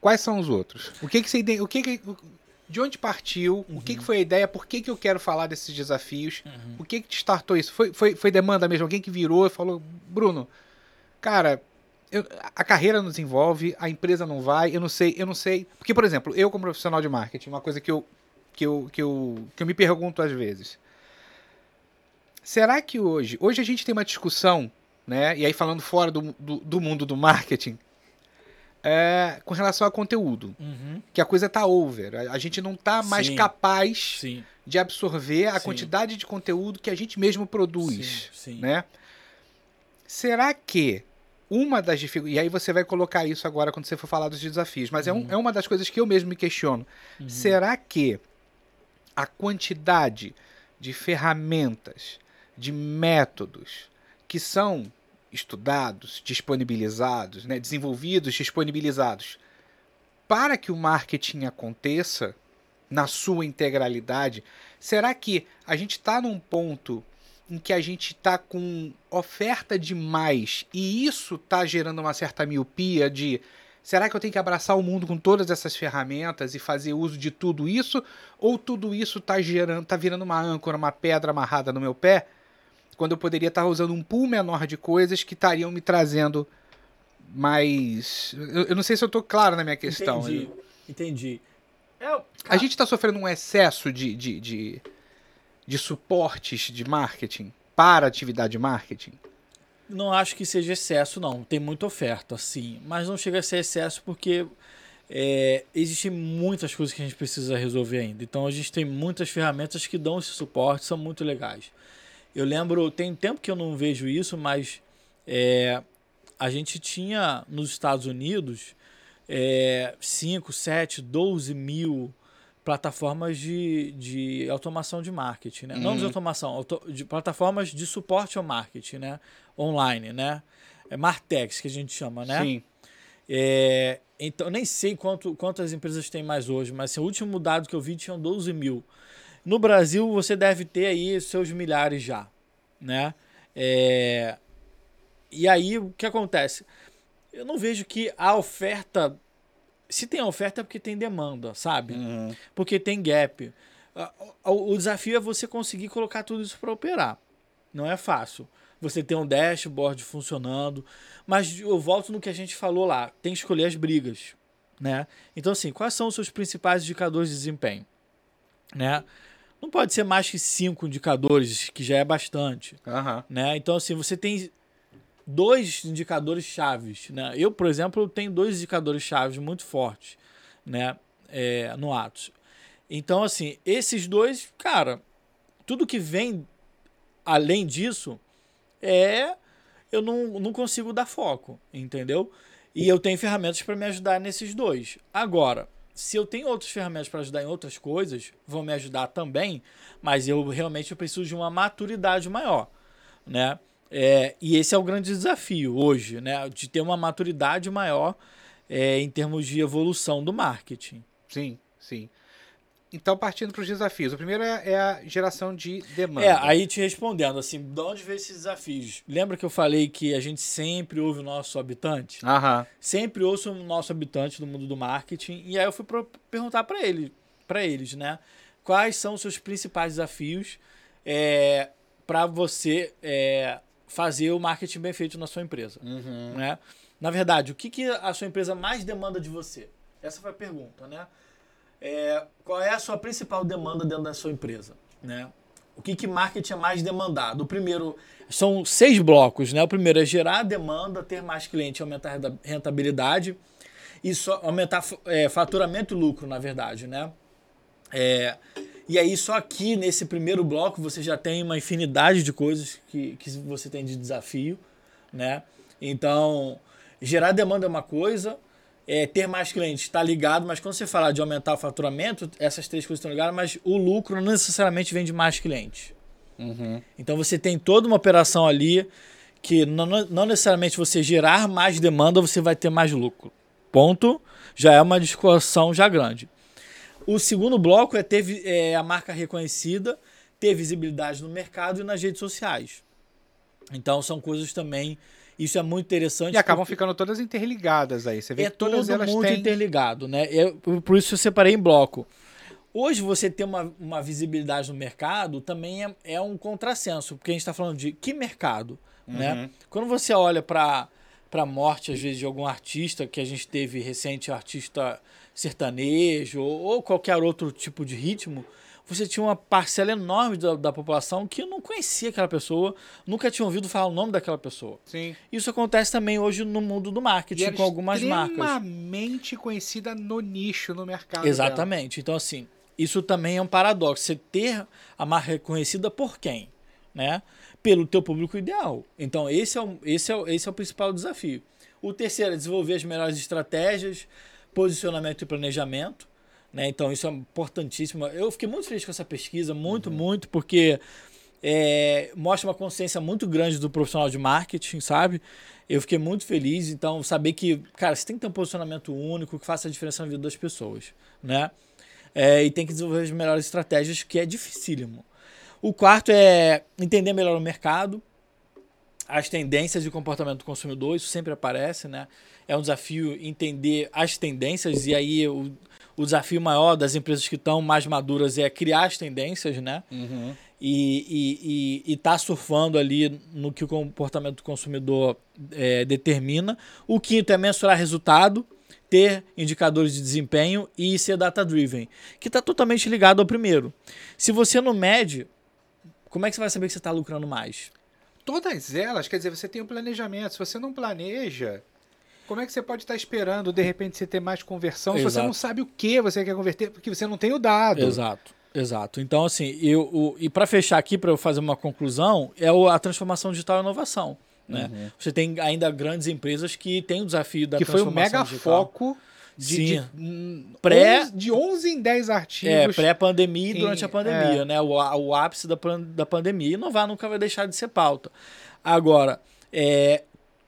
Quais são os outros? O que que você o que que de onde partiu? O que que foi a ideia? Por que que eu quero falar desses desafios? O que que te startou isso? Foi, foi, foi demanda mesmo? Alguém que virou e falou, Bruno, cara, eu- a carreira não desenvolve, a empresa não vai, eu não sei, eu não sei. Porque, por exemplo, eu como profissional de marketing, uma coisa que eu, que eu, que eu, que eu me pergunto às vezes. Será que hoje, hoje a gente tem uma discussão, né? E aí falando fora do, do, do mundo do marketing, é, com relação a conteúdo. Uhum. Que a coisa tá over. A, a gente não tá mais Sim. capaz Sim, de absorver a Sim. quantidade de conteúdo que a gente mesmo produz né? Será que uma das dificuldades. E aí você vai colocar isso agora quando você for falar dos desafios, mas é, um- é uma das coisas que eu mesmo me questiono. Uhum. Será que a quantidade de ferramentas, de métodos que são estudados, disponibilizados, né, desenvolvidos, disponibilizados para que o marketing aconteça na sua integralidade, será que a gente está num ponto em que a gente está com oferta demais e isso está gerando uma certa miopia de será que eu tenho que abraçar o mundo com todas essas ferramentas e fazer uso de tudo isso? Ou tudo isso está gerando tá virando uma âncora, uma pedra amarrada no meu pé, quando eu poderia estar usando um pool menor de coisas que estariam me trazendo mais eu, eu não sei se eu estou claro na minha questão. Entendi, entendi. É, A gente está sofrendo um excesso de, de, de, de suportes de marketing para atividade de marketing? Não acho que seja excesso, não. Tem muita oferta, sim. Mas não chega a ser excesso porque é, existem muitas coisas que a gente precisa resolver ainda. Então a gente tem muitas ferramentas que dão esse suporte, são muito legais. Eu lembro, tem tempo que eu não vejo isso, mas é, a gente tinha nos Estados Unidos é, 5, 7, 12 mil plataformas de, de automação de marketing, né? Não de Uhum. automação, auto- de plataformas de suporte ao marketing, né? Online, né? É Martex que a gente chama, né? Sim. É, então, nem sei quanto, quantas empresas tem mais hoje, mas assim, o último dado que eu vi tinham 12 mil. No Brasil, você deve ter aí seus milhares já, né? É, e aí, o que acontece? Eu não vejo que a oferta... Se tem oferta é porque tem demanda, sabe? Uhum. porque tem gap. O desafio é você conseguir colocar tudo isso para operar. Não é fácil. Você tem um dashboard funcionando, mas eu volto no que a gente falou lá, tem que escolher as brigas, né? Então assim, quais são os seus principais indicadores de desempenho, né? Não pode ser mais que cinco indicadores, que já é bastante Aham. né? Então, assim, você tem dois indicadores chaves, né? Eu, por exemplo, tenho dois indicadores chaves muito fortes, né? É, no Atos. Então, assim, esses dois, cara, tudo que vem além disso é eu não, não consigo dar foco, entendeu? E eu tenho ferramentas para me ajudar nesses dois. Agora, se eu tenho outras ferramentas para ajudar em outras coisas, vão me ajudar também, mas eu realmente eu preciso de uma maturidade maior, né? É, e esse é o grande desafio hoje, né? De ter uma maturidade maior é, em termos de evolução do marketing. Sim, sim. Então, partindo para os desafios. O primeiro é, é a geração de demanda. É, aí te respondendo, assim, de onde vem esses desafios? Lembra que eu falei que a gente sempre ouve o nosso habitante? Aham. Sempre ouço o nosso habitante do mundo do marketing e aí eu fui pro- perguntar para ele, para eles, né? Quais são os seus principais desafios é, para você é, fazer o marketing bem feito na sua empresa, Uhum. né? Na verdade, o que, que a sua empresa mais demanda de você? Essa foi a pergunta, né? É, qual é a sua principal demanda dentro da sua empresa, né? O que, que marketing é mais demandado? O primeiro são seis blocos, né? O primeiro é gerar demanda, ter mais cliente, aumentar rentabilidade e só aumentar é, faturamento e lucro, na verdade, né? É, e aí, só aqui nesse primeiro bloco você já tem uma infinidade de coisas que, que você tem de desafio, né? Então, gerar demanda é uma coisa, é, ter mais clientes está ligado, mas quando você falar de aumentar o faturamento, essas três coisas estão ligadas, mas o lucro não necessariamente vem de mais clientes. Uhum. Então você tem toda uma operação ali que não, não necessariamente você gerar mais demanda, você vai ter mais lucro. Ponto. Já é uma discussão já grande. O segundo bloco é ter é, a marca reconhecida, ter visibilidade no mercado e nas redes sociais. Então são coisas também. Isso é muito interessante. E acabam porque- ficando todas interligadas aí. Você vê é que todas todo elas mundo têm. interligado, né? Eu- por- isso eu separei em bloco. Hoje você ter uma, uma visibilidade no mercado também é, é um contrassenso, porque a gente está falando de que mercado, né? Uhum. Quando você olha para para a morte, às vezes, de algum artista que a gente teve recente, artista sertanejo ou, ou qualquer outro tipo de ritmo, você tinha uma parcela enorme da, da, população que não conhecia aquela pessoa, nunca tinha ouvido falar o nome daquela pessoa. Sim. Isso acontece também hoje no mundo do marketing, com algumas marcas. extremamente conhecida no nicho, no mercado. Exatamente. Dela. Então, assim, isso também é um paradoxo. Você ter a marca reconhecida por quem? Né? Pelo teu público ideal. Então, esse é o, esse é o, esse é o principal desafio. O terceiro é desenvolver as melhores estratégias, posicionamento e planejamento. Né? Então, isso é importantíssimo. Eu fiquei muito feliz com essa pesquisa, muito, uhum. muito, porque é, mostra uma consciência muito grande do profissional de marketing, sabe? Eu fiquei muito feliz, então, saber que, cara, você tem que ter um posicionamento único que faça a diferença na vida das pessoas, né? É, e tem que desenvolver as melhores estratégias, que é dificílimo. O quarto é entender melhor o mercado, as tendências de comportamento do consumidor, isso sempre aparece, né? É um desafio entender as tendências, e aí o, o desafio maior das empresas que estão mais maduras é criar as tendências, né? Uhum. E estar tá surfando ali no que o comportamento do consumidor é, determina. O quinto é mensurar resultado, ter indicadores de desempenho e ser data-driven, que está totalmente ligado ao primeiro. Se você não mede, como é que você vai saber que você está lucrando mais? Todas elas, quer dizer, você tem um planejamento. Se você não planeja, como é que você pode estar esperando, de repente, você ter mais conversão Exato. se você não sabe o que você quer converter, porque você não tem o dado? Exato. Exato. Então, assim, eu, o, e para fechar aqui, para eu fazer uma conclusão, é a transformação digital e inovação. Né? Uhum. Você tem ainda grandes empresas que têm o desafio da que transformação digital. Que foi o mega foco de, Sim. De, pré, de 11 em 10 artigos. É, pré-pandemia e durante a pandemia, é. né? O, o ápice da, da pandemia. Inovar nunca vai deixar de ser pauta. Agora, é,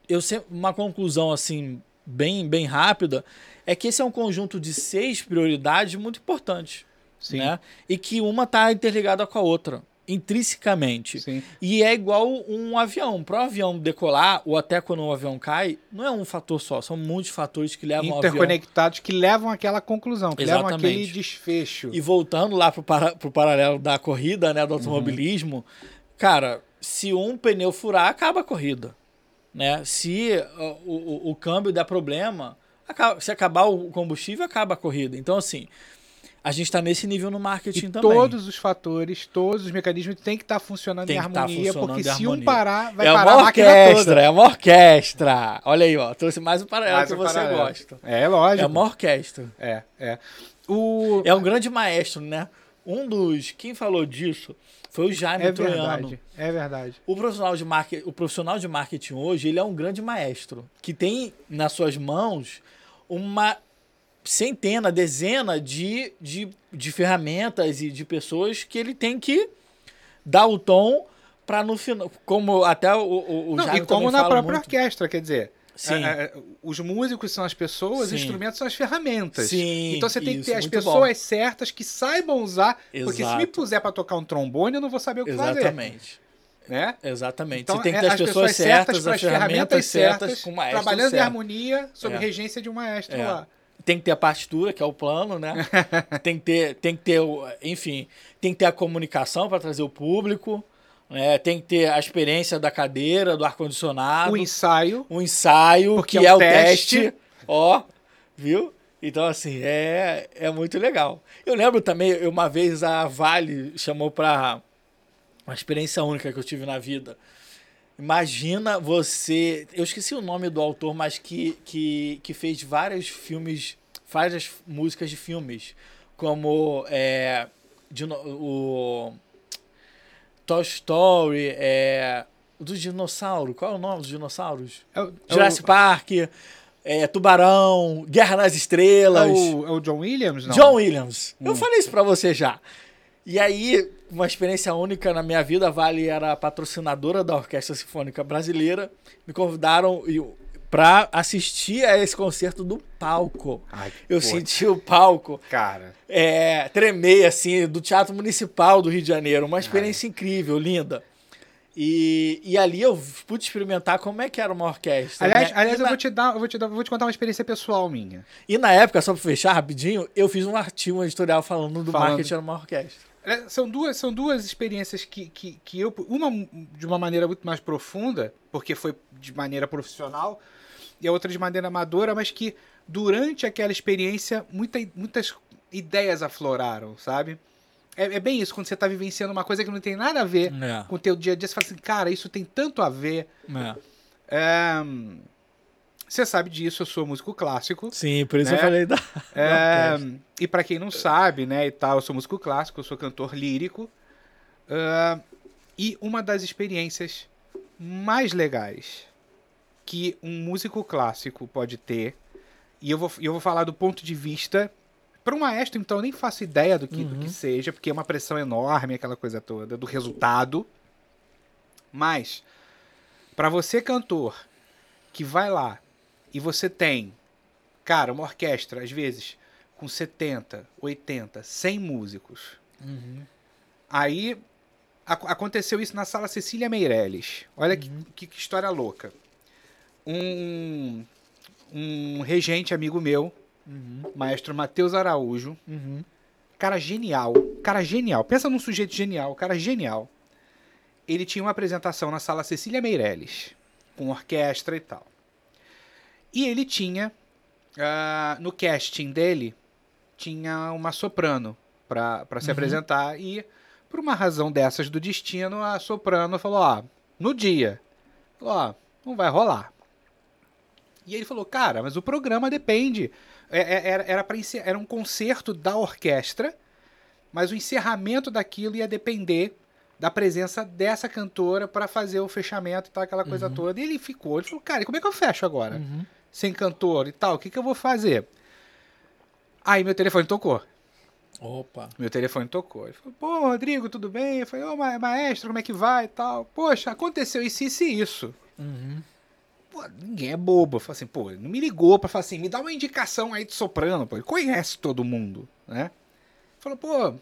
eu sempre, uma conclusão assim, bem, bem rápida, é que esse é um conjunto de seis prioridades muito importantes. Sim. Né? E que uma está interligada com a outra intrinsecamente. Sim. E é igual um avião. Para o avião decolar, ou até quando o avião cai, não é um fator só, são muitos fatores que levam Interconectados que levam àquela conclusão, que Exatamente. levam aquele desfecho. E voltando lá para o para, paralelo da corrida, né, do automobilismo, uhum. cara, se um pneu furar, acaba a corrida. Né? Se o, o, o câmbio der problema, acaba, se acabar o combustível, acaba a corrida. Então, assim, a gente está nesse nível no marketing e também. Todos os fatores, todos os mecanismos têm que estar tá funcionando tem em tá harmonia, tá porque se harmonia. um parar, vai é parar uma orquestra, É uma orquestra. Olha aí, ó. Trouxe mais um paralelo mais que um você paralelo. gosta. É, lógico. É uma orquestra. É, é. O... É um grande maestro, né? Um dos. Quem falou disso foi o Jaime é Troiano. Verdade, é verdade. O profissional, de marketing, o profissional de marketing hoje, ele é um grande maestro. Que tem nas suas mãos uma centena, dezena de, de, de ferramentas e de pessoas que ele tem que dar o tom para no final, como até o, o, o Não, E como na própria muito. orquestra, quer dizer, Sim. É, é, os músicos são as pessoas, Sim. os instrumentos são as ferramentas. Sim, então você tem isso, que ter as pessoas bom. certas que saibam usar, Exato. porque se me puser para tocar um trombone, eu não vou saber o que Exatamente. fazer. Exatamente. Né? Exatamente. Então, você tem que é, ter as, as pessoas, pessoas certas, certas, as ferramentas, ferramentas certas, certas com o maestro trabalhando certo. em harmonia, sob É. regência de um maestro É. lá. tem que ter a partitura, que é o plano, né? tem que ter, tem que ter, enfim, tem que ter a comunicação para trazer o público, né? Tem que ter a experiência da cadeira, do ar condicionado, O ensaio. um ensaio que é é o o teste. teste. ó, viu? Então assim é é muito legal. Eu lembro também uma vez a Vale chamou para uma experiência única que eu tive na vida. Imagina você. Eu esqueci o nome do autor, mas que, que, que fez vários filmes, várias músicas de filmes. Como é, dino- o Toy Story, é, do dinossauro. Qual é o nome dos dinossauros? É o, é Jurassic o- Park, é, Tubarão, Guerra nas é Estrelas. o, é o John Williams? Não. John Williams. Eu Hum. falei isso pra você já. E aí, uma experiência única na minha vida, a Vale era a patrocinadora da Orquestra Sinfônica Brasileira. Me convidaram e- pra assistir a esse concerto do palco. Ai, Eu pô, senti o palco Cara, é, tremer, assim, do Teatro Municipal do Rio de Janeiro. Uma experiência incrível, linda. E, e ali eu pude experimentar como é que era uma orquestra. aliás, né? aliás eu na- vou te dar, eu vou te dar, eu vou te contar uma experiência pessoal minha. E na época, só pra fechar rapidinho, eu fiz um artigo, um editorial falando do Falando. marketing era uma orquestra. É, São duas, são duas experiências que, que, que eu. Uma de uma maneira muito mais profunda, porque foi de maneira profissional, e a outra de maneira amadora, mas que durante aquela experiência muita, muitas ideias afloraram, sabe? É, é, bem isso, quando você tá vivenciando uma coisa que não tem nada a ver É. com o teu dia a dia, você fala assim, cara, isso tem tanto a ver. É. É, Você sabe disso, eu sou músico clássico. Sim, por isso Né? eu falei da. É, e pra quem não sabe, né, e tal, eu sou músico clássico, eu sou cantor lírico. E uma das experiências mais legais que um músico clássico pode ter, e eu vou, eu vou falar do ponto de vista. Para um maestro, então, eu nem faço ideia do que, do que seja, porque é uma pressão enorme, aquela coisa toda, do resultado. Mas, para você, cantor, que vai lá e você tem Cara, uma orquestra, às vezes, com 70, 80, 100 músicos. Aí ac- aconteceu isso na sala Cecília Meirelles. Olha que, que- que história louca. Um, um regente amigo meu, maestro Matheus Araújo, Uhum. cara genial, cara genial. Pensa num sujeito genial, cara genial. Ele tinha uma apresentação na sala Cecília Meirelles, com orquestra e tal. E ele tinha, ah, no casting dele, tinha uma soprano para se apresentar e, por uma razão dessas do destino, a soprano falou, ó, no dia, falou, ó, não vai rolar. E ele falou, cara, mas o programa depende. É- é- Era, era, pra era um concerto da orquestra, mas o encerramento daquilo ia depender da presença dessa cantora para fazer o fechamento e tal, aquela coisa toda. E ele ficou, ele falou, cara, e como é que eu fecho agora? Sem cantor e tal, o que, que eu vou fazer? Aí meu telefone tocou. Opa. Meu telefone tocou. Ele falou, pô, Rodrigo, tudo bem? Eu falei, ô, ma- maestro, como é que vai e tal? Poxa, aconteceu isso, isso e isso. Uhum. Pô, ninguém é bobo. Eu falei assim, pô, não me ligou pra falar assim, me dá uma indicação aí de soprano, pô. Ele conhece todo mundo, né? Falou, pô,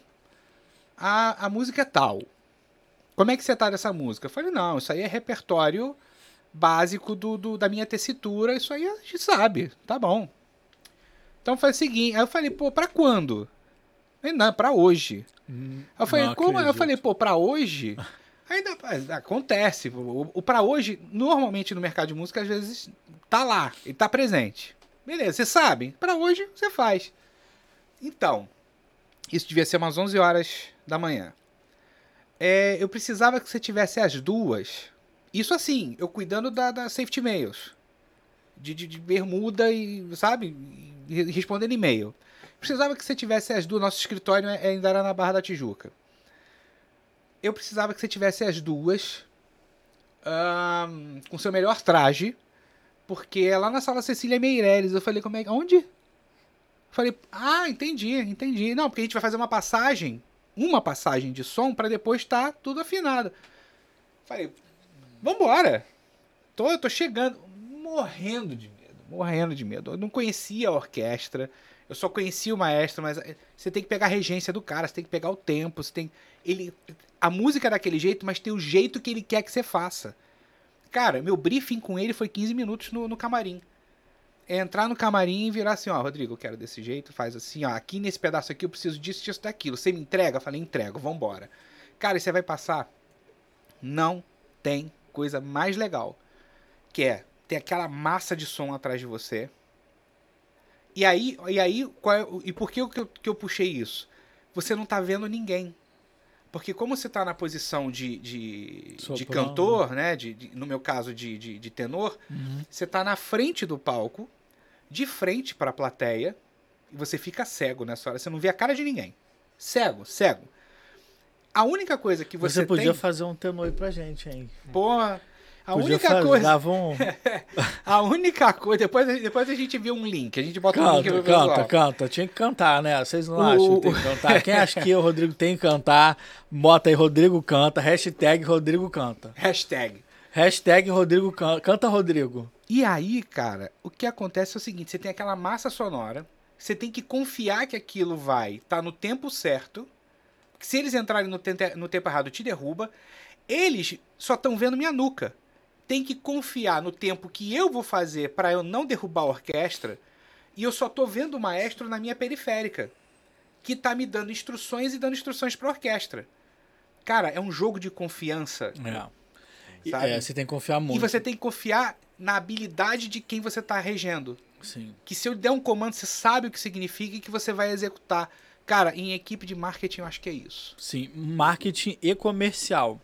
a, a música é tal. Como é que você tá nessa música? Eu falei, não, isso aí é repertório básico do, do- da minha tessitura, isso aí a gente sabe, tá bom. Então foi o seguinte, aí eu falei, pô, pra quando? Ele, não, pra hoje. Aí eu falei, como? Aí eu acredito. falei, pô, pra hoje? Ainda acontece. O, o pra hoje, normalmente no mercado de música, às vezes tá lá, ele tá presente. Beleza, você sabe? Pra hoje, você faz. Então, isso devia ser umas 11 horas da manhã. É, eu precisava que você tivesse as duas. Isso assim, eu cuidando da, da safety mails. De, de, de bermuda e, sabe? E respondendo e-mail. Precisava que você tivesse as duas. Nosso escritório é- ainda era na Barra da Tijuca. Eu precisava que você tivesse as duas ahn, com seu melhor traje, porque lá na sala Cecília Meirelles. Eu falei, como é. Onde? Falei, ah, entendi, entendi. Não, porque a gente vai fazer uma passagem, uma passagem de som, para depois estar tudo afinado. Falei, vambora. Tô, tô chegando, morrendo de medo, morrendo de medo. Eu não conhecia a orquestra, eu só conhecia o maestro, mas eh, você tem que pegar a regência do cara, você tem que pegar o tempo, você tem. Ele. A música é daquele jeito, mas tem o jeito que ele quer que você faça. Cara, meu briefing com ele foi 15 minutos no, no camarim. É entrar no camarim e virar assim, ó, Rodrigo, eu quero desse jeito, faz assim, ó, aqui nesse pedaço aqui eu preciso disso, disso, daquilo. Você me entrega? Eu falei, entrego, vambora. Cara, e você vai passar? Não tem coisa mais legal. Que é ter aquela massa de som atrás de você. E aí, e aí é e por que, eu, que eu puxei isso? Você não tá vendo ninguém. Porque como você tá na posição de, de, de cantor, né? De, de- no meu caso, de, de, de tenor, você tá na frente do palco, de frente para a plateia, e você fica cego nessa hora. Você não vê a cara de ninguém. Cego, cego. A única coisa que você, Você, podia tem... fazer um tenor aí pra gente, hein? Porra, a podia única fazer, coisa... Dava um... A única coisa... Depois, depois a gente vê um link. A gente bota um link Canta, no canta, canta. Tinha que cantar, né? Vocês não O- acham que tem que cantar? Quem acha que o Rodrigo tem que cantar, bota aí Rodrigo canta, hashtag Rodrigo canta. Hashtag. Hashtag Rodrigo canta. Canta, Rodrigo. E aí, cara, o que acontece é o seguinte: você tem aquela massa sonora, você tem que confiar que aquilo vai estar no tempo certo. Se eles entrarem no, tempo- no tempo errado, te derruba. Eles só estão vendo minha nuca. Tem que confiar no tempo que eu vou fazer para eu não derrubar a orquestra. E eu só tô vendo o maestro na minha periférica, que tá me dando instruções e dando instruções para orquestra. Cara, é um jogo de confiança. É. E- Sabe? é, você tem que confiar muito. E você tem que confiar na habilidade de quem você está regendo. Sim. Que se eu der um comando, você sabe o que significa e que você vai executar. Cara, em equipe de marketing eu acho que é isso. Sim, marketing e comercial.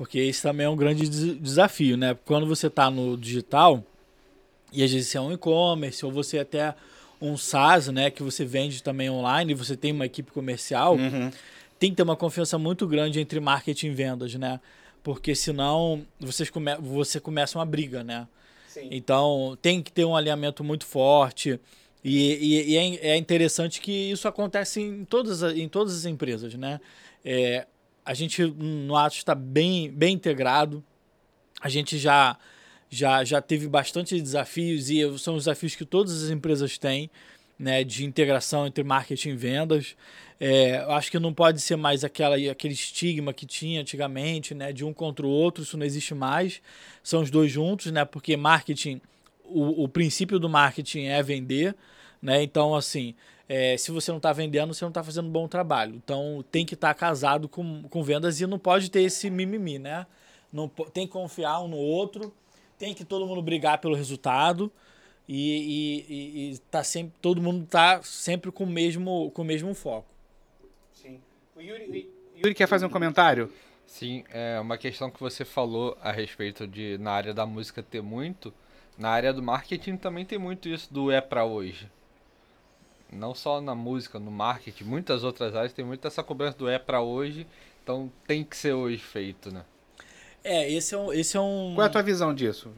Porque esse também é um grande des- desafio, né? Quando você está no digital, e às vezes você é um e-commerce, ou você é até um SaaS, né? Que você vende também online, e você tem uma equipe comercial, tem que ter uma confiança muito grande entre marketing e vendas, né? Porque senão vocês come você começa uma briga, né? Sim. Então tem que ter um alinhamento muito forte. E, e- e é, é interessante que isso acontece em todas, em todas as empresas, né? É, a gente no Atos está bem, bem integrado. A gente já, já, já teve bastante desafios e são os desafios que todas as empresas têm, né? De integração entre marketing e vendas. É, acho que não pode ser mais aquela, aquele estigma que tinha antigamente, né? De um contra o outro, isso não existe mais. São os dois juntos, né? Porque marketing, o, o princípio do marketing é vender, né? Então, assim, é, se você não está vendendo, você não está fazendo um bom trabalho. Então, tem que estar casado com, com vendas e não pode ter esse mimimi, né? Não, tem que confiar um no outro, tem que todo mundo brigar pelo resultado e, e, e- e tá sempre, todo mundo tá sempre com o mesmo, com o mesmo foco. Sim. O Yuri, o Yuri quer fazer um comentário? Sim, é uma questão que você falou a respeito de na área da música ter muito, na área do marketing também tem muito isso do é pra hoje. Não só na música, no marketing, muitas outras áreas tem muito essa cobrança do é pra hoje, então tem que ser hoje feito, né? É, esse é um. Esse é um Qual é a tua visão disso?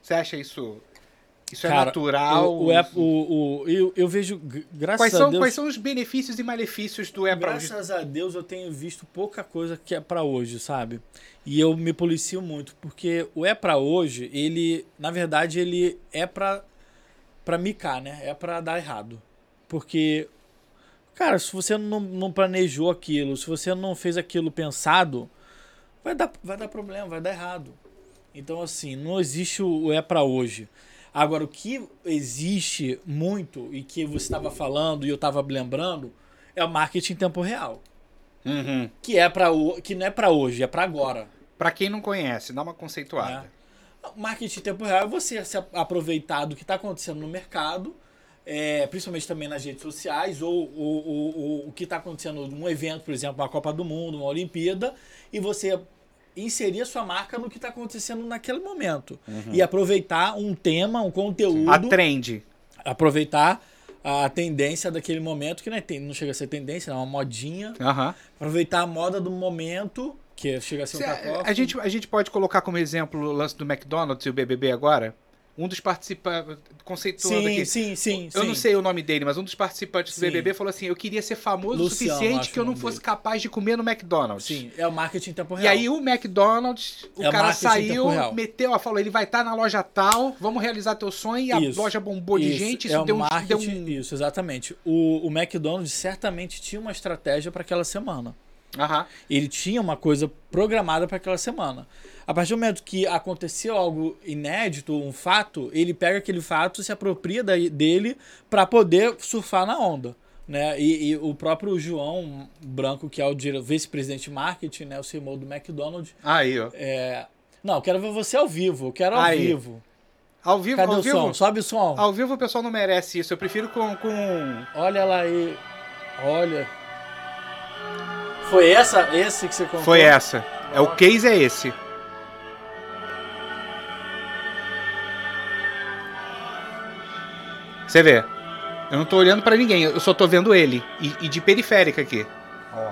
Você acha isso isso é Cara, natural? O, o, é- o, o- eu, eu vejo, graças quais, a são, Deus. quais são os benefícios e malefícios do é pra hoje? Graças a Deus eu tenho visto pouca coisa que é pra hoje, sabe? E eu me policio muito, porque o é pra hoje, ele, na verdade, ele é pra para micar, né? É pra dar errado. Porque cara, se você não, não planejou aquilo, se você não fez aquilo pensado, vai dar vai dar problema, vai dar errado. Então assim, não existe o é pra hoje. Agora o que existe muito e que você estava falando e eu estava lembrando é o marketing em tempo real. Uhum. Que é para que não é para hoje, é para agora. Pra quem não conhece, dá uma conceituada. O marketing em tempo real é você se aproveitar do que está acontecendo no mercado, é, principalmente também nas redes sociais, ou, ou- ou- ou o que está acontecendo num evento, por exemplo, uma Copa do Mundo, uma Olimpíada, e você inserir a sua marca no que está acontecendo naquele momento. E aproveitar um tema, um conteúdo A trend. aproveitar a tendência daquele momento, que não, é, não chega a ser tendência, é uma modinha. Aham. Aproveitar a moda do momento, que chega a ser um Cê- católico. a, gente, a gente pode colocar como exemplo o lance do McDonald's e o BBB agora? Um dos participantes, conceituando Sim, aqui. sim, sim. Eu sim. não sei o nome dele, mas um dos participantes do Sim. BBB falou assim: Eu queria ser famoso o Luciano, suficiente acho que eu o não fosse dele. capaz de comer no McDonald's. Sim, é o marketing em tempo real. E aí o McDonald's, o É o cara saiu, meteu, ó, falou, ele vai estar na loja tal, vamos realizar teu sonho, e a Isso, loja bombou de Isso, gente, é isso o deu um, marketing, deu um... Isso, exatamente. O, o McDonald's certamente tinha uma estratégia para aquela semana. Aham. Ele tinha uma coisa programada para aquela semana. A partir do momento que aconteceu algo inédito, um fato, ele pega aquele fato, se apropria dele para poder surfar na onda. Né? E, e o próprio João Branco, que é o vice-presidente de marketing, né? o CMO do McDonald's, Aí, ó. é... Não, eu quero ver você ao vivo, eu quero ao Aí. vivo. Ao vivo, Cadê ao o vivo, som? Sobe o som. ao vivo o pessoal não merece isso, eu prefiro com... com... Olha lá aí. Olha. Foi essa, esse que você contou? Foi essa. É o case é esse. Você vê, eu não tô olhando pra ninguém, eu só tô vendo ele. E, e de periférica aqui. Ó,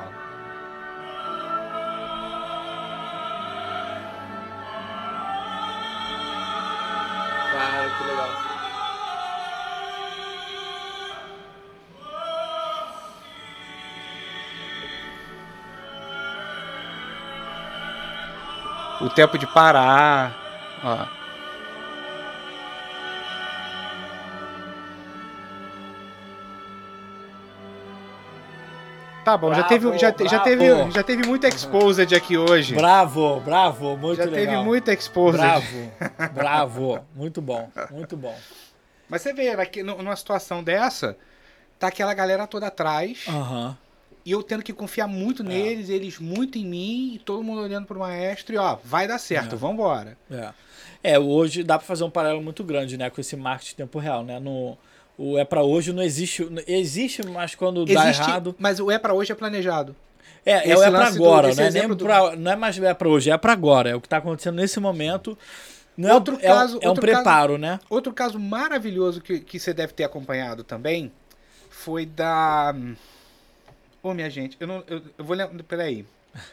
tempo de parar. Ó. Tá bom, já Bravo, teve, já, te- já, bravo. teve, já teve muita exposed aqui hoje. Bravo, bravo, muito já legal. teve muita exposed. Bravo, bravo. Muito bom, muito bom. Mas você vê, aqui, nu- numa situação dessa, tá aquela galera toda atrás Aham. E eu tendo que confiar muito neles, eles muito em mim, e todo mundo olhando pro maestro e ó, vai dar certo, É. vambora. É. É, hoje dá para fazer um paralelo muito grande, né, com esse marketing em tempo real, né? No, o é para hoje não existe, existe, mas quando dá Existe, errado, mas o é pra hoje é planejado. é, é, é para do- agora, né? Nem do- pra, não é mais é para hoje, é para agora, é o que tá acontecendo nesse momento. Não é um- Outro é, um- caso- é um outro preparo, né? Outro caso maravilhoso que, que você deve ter acompanhado também foi da. Ô, minha gente, eu não. Eu, eu vou lembrar. Peraí.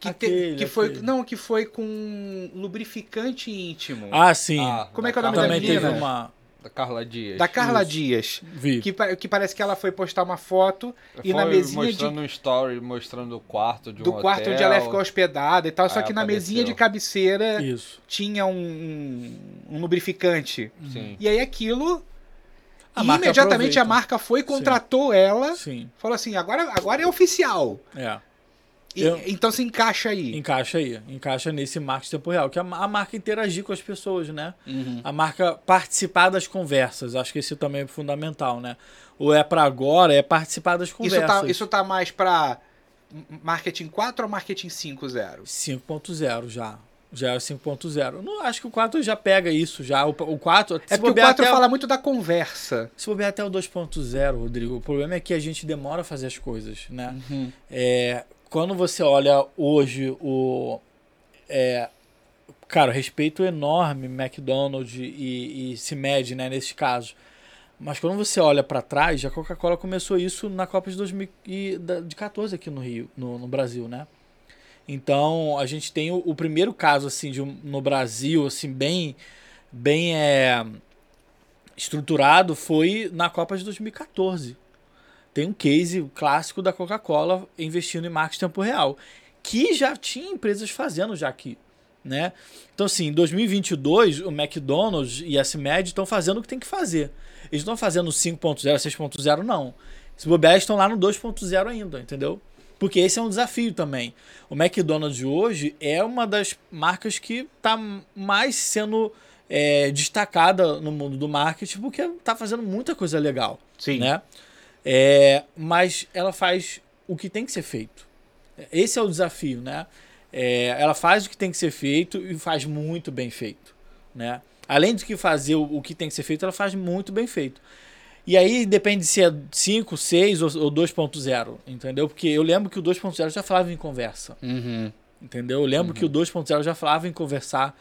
Que, te- Aquele, que foi. aquele. Não, que foi com lubrificante íntimo. Ah, sim. Ah, Como é que é o da nome da Também Carla teve menina? Dias. uma Da Carla Dias. da Carla isso. Dias. vi. Que, que parece que ela foi postar uma foto e na mesinha de, mostrando um story, mostrando o quarto de um do quarto hotel. onde ela ia ficar hospedada e tal. Só que na apareceu. mesinha de cabeceira Isso. tinha um, um, um lubrificante. Sim. E aí aquilo. A imediatamente a aproveita. marca foi, contratou ela, Sim. falou assim: agora, agora é oficial. É. E- Eu- Então se encaixa aí. Encaixa aí, encaixa nesse marketing tempo real, que é a, a marca interagir com as pessoas, né? Uhum. A marca participar das conversas, acho que isso também é fundamental, né? O é para agora é participar das Isso conversas. tá, isso tá mais pra marketing 4 ou marketing 5.0? 5.0 já. Já é 5.0. Não, acho que o 4 já pega isso já. O, o 4, É porque o 4 fala muito da conversa. Se bobear até o 2.0, Rodrigo, o problema é que a gente demora a fazer as coisas, né? É, quando você olha hoje o. É, cara, respeito enorme McDonald's e, e se mede, né, nesses casos. Mas quando você olha para trás, a Coca-Cola começou isso na Copa de 2014 aqui no Rio, no, no Brasil, né? Então a gente tem o, o primeiro caso assim de um, no Brasil assim bem bem é, estruturado foi na Copa de 2014. Tem um case clássico da Coca-Cola investindo em marketing em tempo real, que já tinha empresas fazendo já aqui, né? Então assim, em 2022 o McDonald's e a CIMED estão fazendo o que tem que fazer. Eles não estão fazendo 5.0, 6.0 não. Se bobear, estão lá no 2.0 ainda, entendeu? Porque esse é um desafio também. O McDonald's hoje é uma das marcas que está mais sendo é, destacada no mundo do marketing porque está fazendo muita coisa legal, Sim. né? É, mas ela faz o que tem que ser feito. Esse é o desafio, né? É, ela faz o que tem que ser feito e faz muito bem feito, né? Além de que fazer o, o que tem que ser feito, ela faz muito bem feito. E aí depende se é 5, 6 ou, ou 2.0, entendeu? Porque eu lembro que o 2.0 já falava em conversa, Uhum. entendeu? Eu lembro que o 2.0 já falava em conversar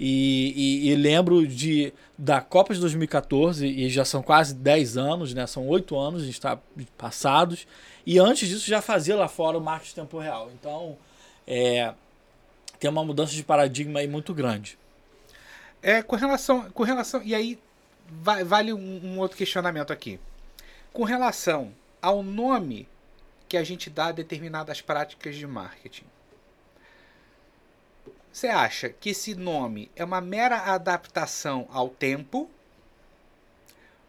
e, e- e lembro de da Copa de 2014 e já são quase 10 anos, né? São 8 anos, a gente está passados. E antes disso já fazia lá fora o marketing tempo real. Então, é, tem uma mudança de paradigma aí muito grande. É, com relação, com relação. E aí, vale um, um outro questionamento aqui. Com relação ao nome que a gente dá a determinadas práticas de marketing. Você acha que esse nome é uma mera adaptação ao tempo?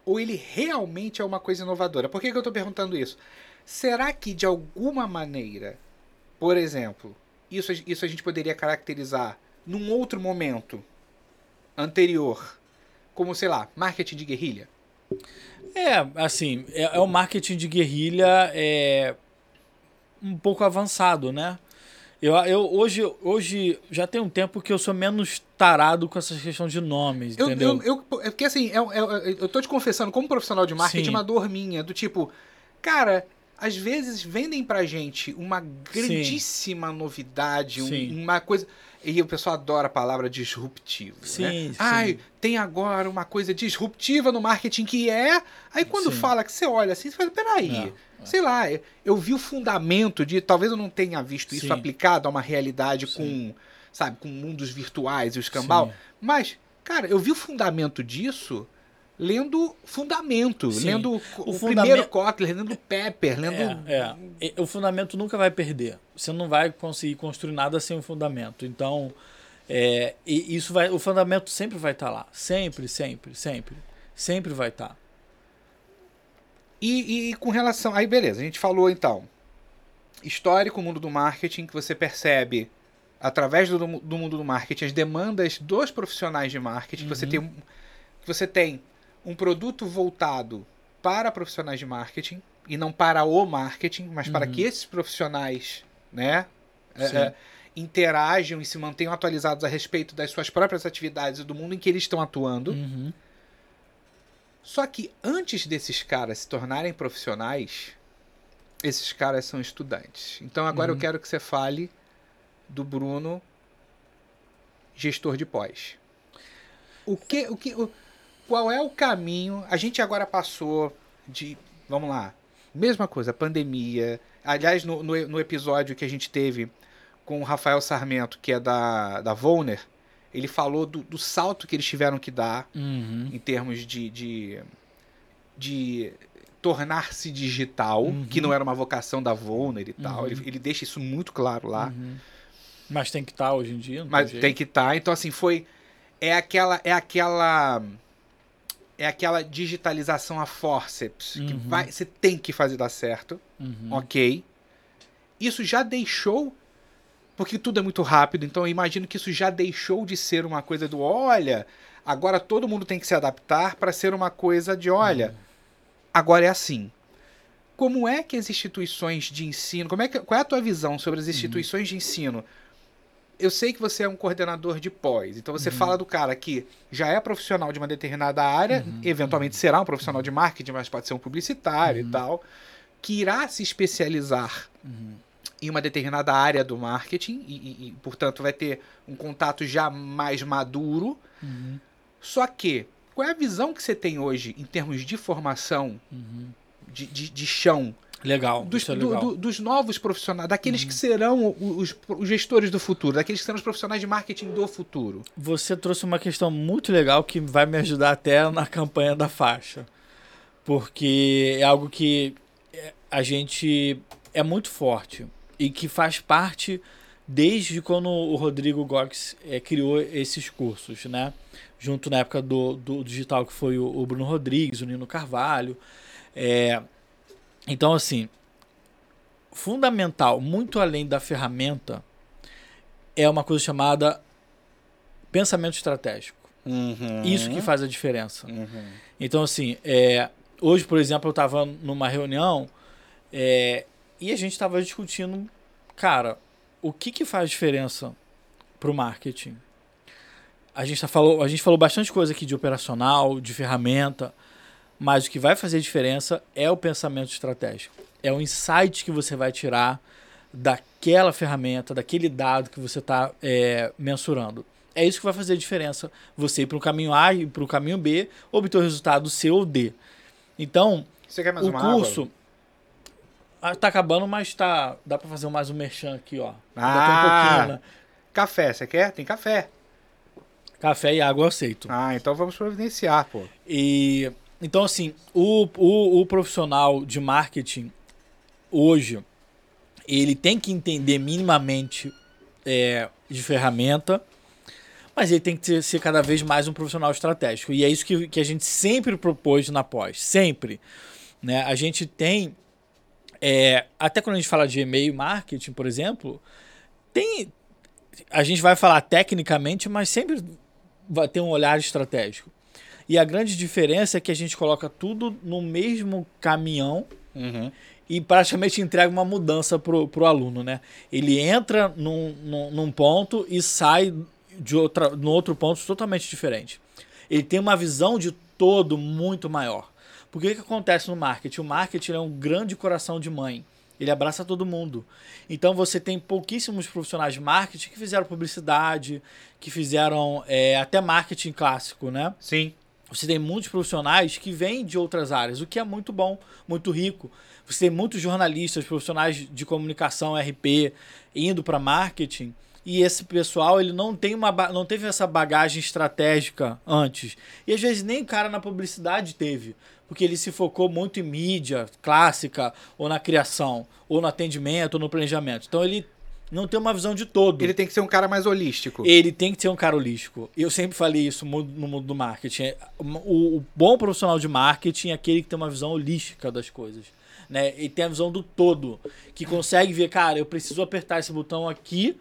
Ou ele realmente é uma coisa inovadora? Por que, que eu estou perguntando isso? Será que de alguma maneira, por exemplo, isso, isso a gente poderia caracterizar num outro momento anterior, como sei lá, marketing de guerrilha? É, assim, é, é um marketing de guerrilha é, um pouco avançado, né? Eu, eu hoje, hoje já tem um tempo que eu sou menos tarado com essa questão de nomes, Eu, entendeu? eu, eu, é porque assim, eu, eu, eu tô te confessando, como profissional de marketing, Sim. uma dor minha, do tipo, cara, às vezes vendem pra gente uma grandíssima novidade, um- Sim. uma coisa. E o pessoal adora a palavra disruptivo. Sim, né? sim. Ai, tem agora uma coisa disruptiva no marketing que é. Aí quando Sim. fala que você olha assim, você fala, peraí. É, Sei lá, eu- vi o fundamento de. Talvez eu não tenha visto isso Sim. aplicado a uma realidade Sim. com, sabe, com mundos virtuais e o escambau. Sim. Mas, cara, eu vi o fundamento disso lendo Fundamento, Sim. lendo o, O primeiro Kotler, lendo Pepper, lendo. É, é. O fundamento nunca vai perder. Você não vai conseguir construir nada sem o fundamento. Então, é, isso vai, o fundamento sempre vai estar lá. Sempre, sempre, sempre. Sempre vai tá. estar. E, e com relação. Aí, beleza, a gente falou então. Histórico, mundo do marketing, que você percebe através do, do mundo do marketing as demandas dos profissionais de marketing. que Você, Uhum. tem, um- que você tem um produto voltado para profissionais de marketing. e não para o marketing, mas para Uhum. que esses profissionais, né, é, é, interajam e se mantenham atualizados a respeito das suas próprias atividades e do mundo em que eles estão atuando. Uhum. Só que antes desses caras se tornarem profissionais, esses caras são estudantes. Então agora Uhum. eu quero que você fale do Bruno, gestor de pós. O que, o que, o, qual é o caminho? A gente agora passou de, vamos lá, mesma coisa, pandemia. Aliás, no, no, no episódio que a gente teve com o Rafael Sarmento, que é da, da Volner, ele falou do, do salto que eles tiveram que dar Uhum. em termos de, de, de tornar-se digital, Uhum. que não era uma vocação da Volner e tal. Uhum. Ele, ele deixa isso muito claro lá. Uhum. Mas tem que estar hoje em dia, não Mas jeito. tem que estar. Então, assim, foi. É aquela. É aquela. É aquela digitalização a forceps. Que Uhum. vai, você tem que fazer dar certo. Uhum. Ok. Isso já deixou. Porque tudo é muito rápido, então eu imagino que isso já deixou de ser uma coisa do olha, agora todo mundo tem que se adaptar para ser uma coisa de olha, agora é assim. Como é que as instituições de ensino, como é que, qual é a tua visão sobre as instituições de ensino? Eu sei que você é um coordenador de pós, então você fala do cara que já é profissional de uma determinada área, eventualmente será um profissional de marketing, mas pode ser um publicitário e tal, que irá se especializar Uhum. em uma determinada área do marketing e, e- e, portanto, vai ter um contato já mais maduro. Uhum. Só que, qual é a visão que você tem hoje em termos de formação, Uhum. de, de, de chão, Legal, dos, é do- legal. do- dos novos profissionais, daqueles Uhum. que serão os, os gestores do futuro, daqueles que serão os profissionais de marketing do futuro? Você trouxe uma questão muito legal que vai me ajudar até na campanha da faixa. Porque é algo que é, a gente é muito forte e que faz parte desde quando o Rodrigo Gox é, criou esses cursos, né? Junto na época do, do digital, que foi o, o Bruno Rodrigues, o Nino Carvalho. É, então, assim, fundamental, muito além da ferramenta, é uma coisa chamada pensamento estratégico. Isso que faz a diferença. Uhum. Então, assim, é, hoje, por exemplo, eu estava numa reunião é, e a gente estava discutindo, cara, o que, que faz diferença para o marketing? A gente, tá falou, a gente falou bastante coisa aqui de operacional, de ferramenta, mas o que vai fazer diferença é o pensamento estratégico. É o insight que você vai tirar daquela ferramenta, daquele dado que você está mensurando. É isso que vai fazer diferença. Você ir para o caminho A e para o caminho B, obter o resultado C ou D. Então, Você quer mais o curso. Ah, tá acabando, mas tá. Dá para fazer mais um merchan aqui, ó. Um Ah. pouquinho, né? Café, você quer? Tem café. Café e água eu aceito. Ah, então vamos providenciar, pô. E então assim, o, o, o profissional de marketing hoje ele tem que entender minimamente é, de ferramenta, mas ele tem que ser, cada vez mais um profissional estratégico. E é isso que, que a gente sempre propôs na pós, sempre. Né? A gente tem, é, até quando a gente fala de e-mail marketing, por exemplo, tem, a gente vai falar tecnicamente, mas sempre vai ter um olhar estratégico. E a grande diferença é que a gente coloca tudo no mesmo caminhão Uhum. e praticamente entrega uma mudança pro, pro aluno, né? Ele entra num, num, num ponto e sai de outra, no outro ponto totalmente diferente. Ele tem uma visão de todo muito maior. Porque o que acontece no marketing? O marketing é um grande coração de mãe. Ele abraça todo mundo. Então você tem pouquíssimos profissionais de marketing que fizeram publicidade, que fizeram é, até marketing clássico, né? Sim. Você tem muitos profissionais que vêm de outras áreas, o que é muito bom, muito rico. Você tem muitos jornalistas, profissionais de comunicação, RP, indo para marketing, e esse pessoal ele não tem uma não teve essa bagagem estratégica antes. E às vezes nem o cara na publicidade teve, porque ele se focou muito em mídia clássica, ou na criação, ou no atendimento, ou no planejamento. Então ele não tem uma visão de todo. Ele tem que ser um cara mais holístico. Ele tem que ser um cara holístico. Eu sempre falei isso no mundo do marketing. O, o bom profissional de marketing é aquele que tem uma visão holística das coisas. Né? Ele tem a visão do todo. Que consegue ver, cara, eu preciso apertar esse botão aqui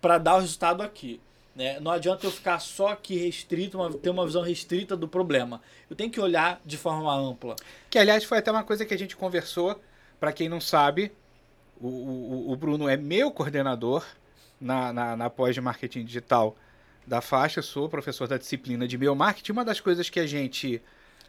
para dar o resultado aqui. Né? Não adianta eu ficar só aqui restrito, uma, ter uma visão restrita do problema. Eu tenho que olhar de forma ampla. Que, aliás, foi até uma coisa que a gente conversou. Para quem não sabe, o, o, o, Bruno é meu coordenador na, na, na pós de marketing digital da faixa. Sou professor da disciplina de meu marketing. Uma das coisas que a gente.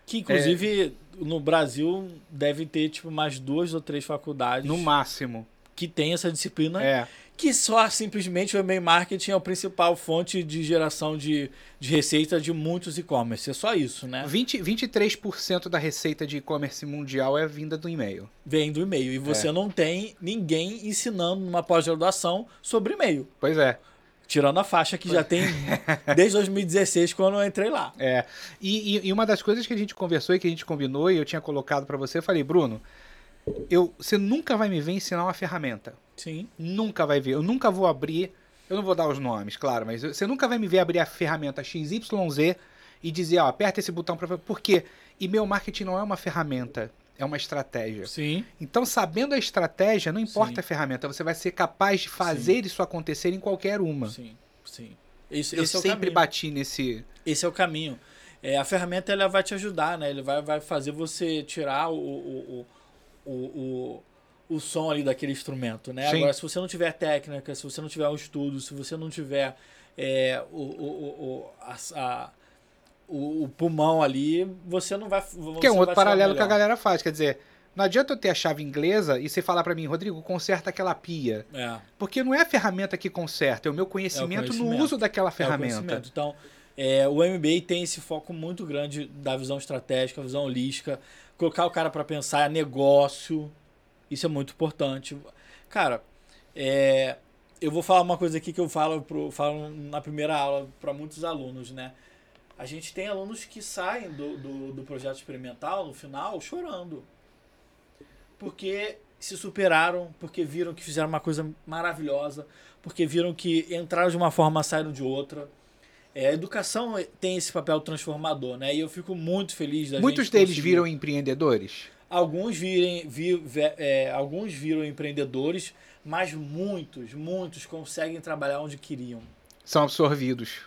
Que, inclusive, é... no Brasil deve ter tipo mais duas ou três faculdades. No máximo. Que tem essa disciplina. É que só simplesmente o e-mail marketing é a principal fonte de geração de, de receita de muitos e-commerce. É só isso, né? 20, 23% da receita de e-commerce mundial é vinda do e-mail. Vem do e-mail. E você é. não tem ninguém ensinando numa pós-graduação sobre e-mail. Pois é. Tirando a faixa que já tem desde 2016, quando eu entrei lá. É. E, e, uma das coisas que a gente conversou e que a gente combinou, e eu tinha colocado para você, eu falei, Bruno, eu, você nunca vai me ver ensinar uma ferramenta. Sim. Nunca vai ver. Eu nunca vou abrir. Eu não vou dar os nomes, claro, mas você nunca vai me ver abrir a ferramenta XYZ e dizer, ó, aperta esse botão para. Por quê? E-mail marketing não é uma ferramenta, é uma estratégia. Sim. Então, sabendo a estratégia, não importa sim. a ferramenta, você vai ser capaz de fazer sim. isso acontecer em qualquer uma. Sim, sim. Isso, eu esse sempre é bati nesse. Esse é o caminho. É, a ferramenta ela vai te ajudar, né? Ele vai, vai fazer você tirar o, o, o, o o som ali daquele instrumento, né? Sim. Agora, se você não tiver técnica, se você não tiver um estudo, se você não tiver é, o, o, o, a, a, o, o, pulmão ali, você não vai. Você que é um outro paralelo que a galera faz, quer dizer. Não adianta eu ter a chave inglesa e você falar para mim, Rodrigo, conserta aquela pia. É. Porque não é a ferramenta que conserta, é o meu conhecimento, é o conhecimento. no uso daquela ferramenta. É então, é, o MBA tem esse foco muito grande da visão estratégica, visão holística, colocar o cara para pensar é negócio, isso é muito importante. Cara, é, eu vou falar uma coisa aqui que eu falo, pro, falo na primeira aula para muitos alunos, né? A gente tem alunos que saem do, do, do projeto experimental no final chorando. Porque se superaram, porque viram que fizeram uma coisa maravilhosa, porque viram que entraram de uma forma, saíram de outra. É, a educação tem esse papel transformador, né? E eu fico muito feliz da Muitos deles conseguir... viram empreendedores? Alguns, virem, vir, é, alguns viram empreendedores, mas muitos, muitos conseguem trabalhar onde queriam. São absorvidos.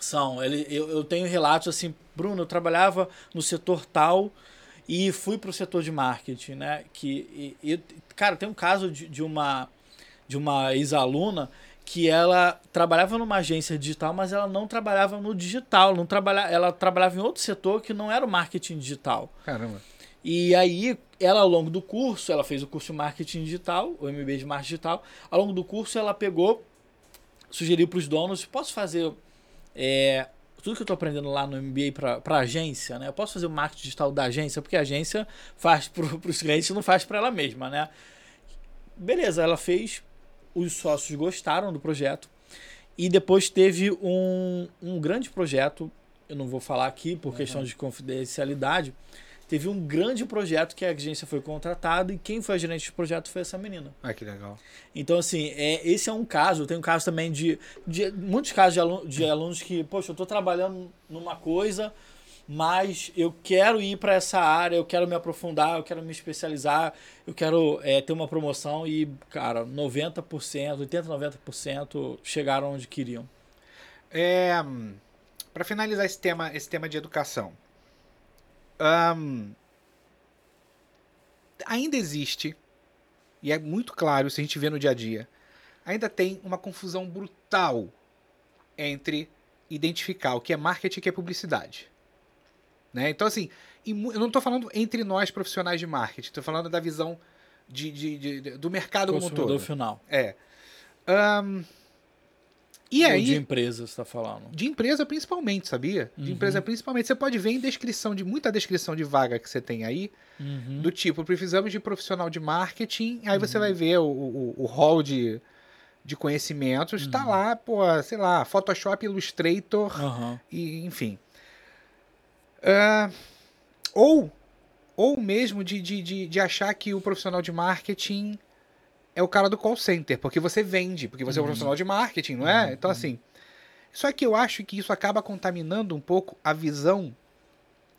São. Ele, eu, eu tenho relatos assim, Bruno, eu trabalhava no setor tal e fui para o setor de marketing, né? Que, e, e, cara, tem um caso de, de uma, de uma ex-aluna que ela trabalhava numa agência digital, mas ela não trabalhava no digital, não trabalha, ela trabalhava em outro setor que não era o marketing digital. Caramba. E aí, ela ao longo do curso, ela fez o curso de marketing digital, o MBA de marketing digital. Ao longo do curso, ela pegou, sugeriu para os donos: posso fazer é, tudo que eu estou aprendendo lá no MBA para agência, né? Eu posso fazer o marketing digital da agência, porque a agência faz para os clientes e não faz para ela mesma, né? Beleza, ela fez, os sócios gostaram do projeto. E depois teve um, um grande projeto, eu não vou falar aqui por uhum. questão de confidencialidade, teve um grande projeto que a agência foi contratada e quem foi a gerente do projeto foi essa menina. Ah, que legal. Então, assim, é, esse é um caso. Tem um caso também de, de muitos casos de, aluno, de alunos que, poxa, eu estou trabalhando numa coisa, mas eu quero ir para essa área, eu quero me aprofundar, eu quero me especializar, eu quero é, ter uma promoção e, cara, 90%, 80%, 90% chegaram onde queriam. É, para finalizar esse tema, esse tema de educação, um, ainda existe, e é muito claro se a gente vê no dia a dia, ainda tem uma confusão brutal entre identificar o que é marketing e o que é publicidade. Né? Então, assim, eu não estou falando entre nós profissionais de marketing, estou falando da visão de, de, de, do mercado como um todo. final. É. Um, e Ou aí, de empresa, você está falando? De empresa principalmente, sabia? De uhum. empresa principalmente. Você pode ver em descrição de muita descrição de vaga que você tem aí, uhum. do tipo, precisamos de profissional de marketing, aí uhum. você vai ver o, o, o hall de, de conhecimentos, está uhum. lá, pô, sei lá, Photoshop, Illustrator, e enfim. Uh, ou, ou mesmo de, de, de, de achar que o profissional de marketing é o cara do call center, porque você vende, porque você uhum. é um uhum. profissional de marketing, não é? Uhum. Então, assim. Só que eu acho que isso acaba contaminando um pouco a visão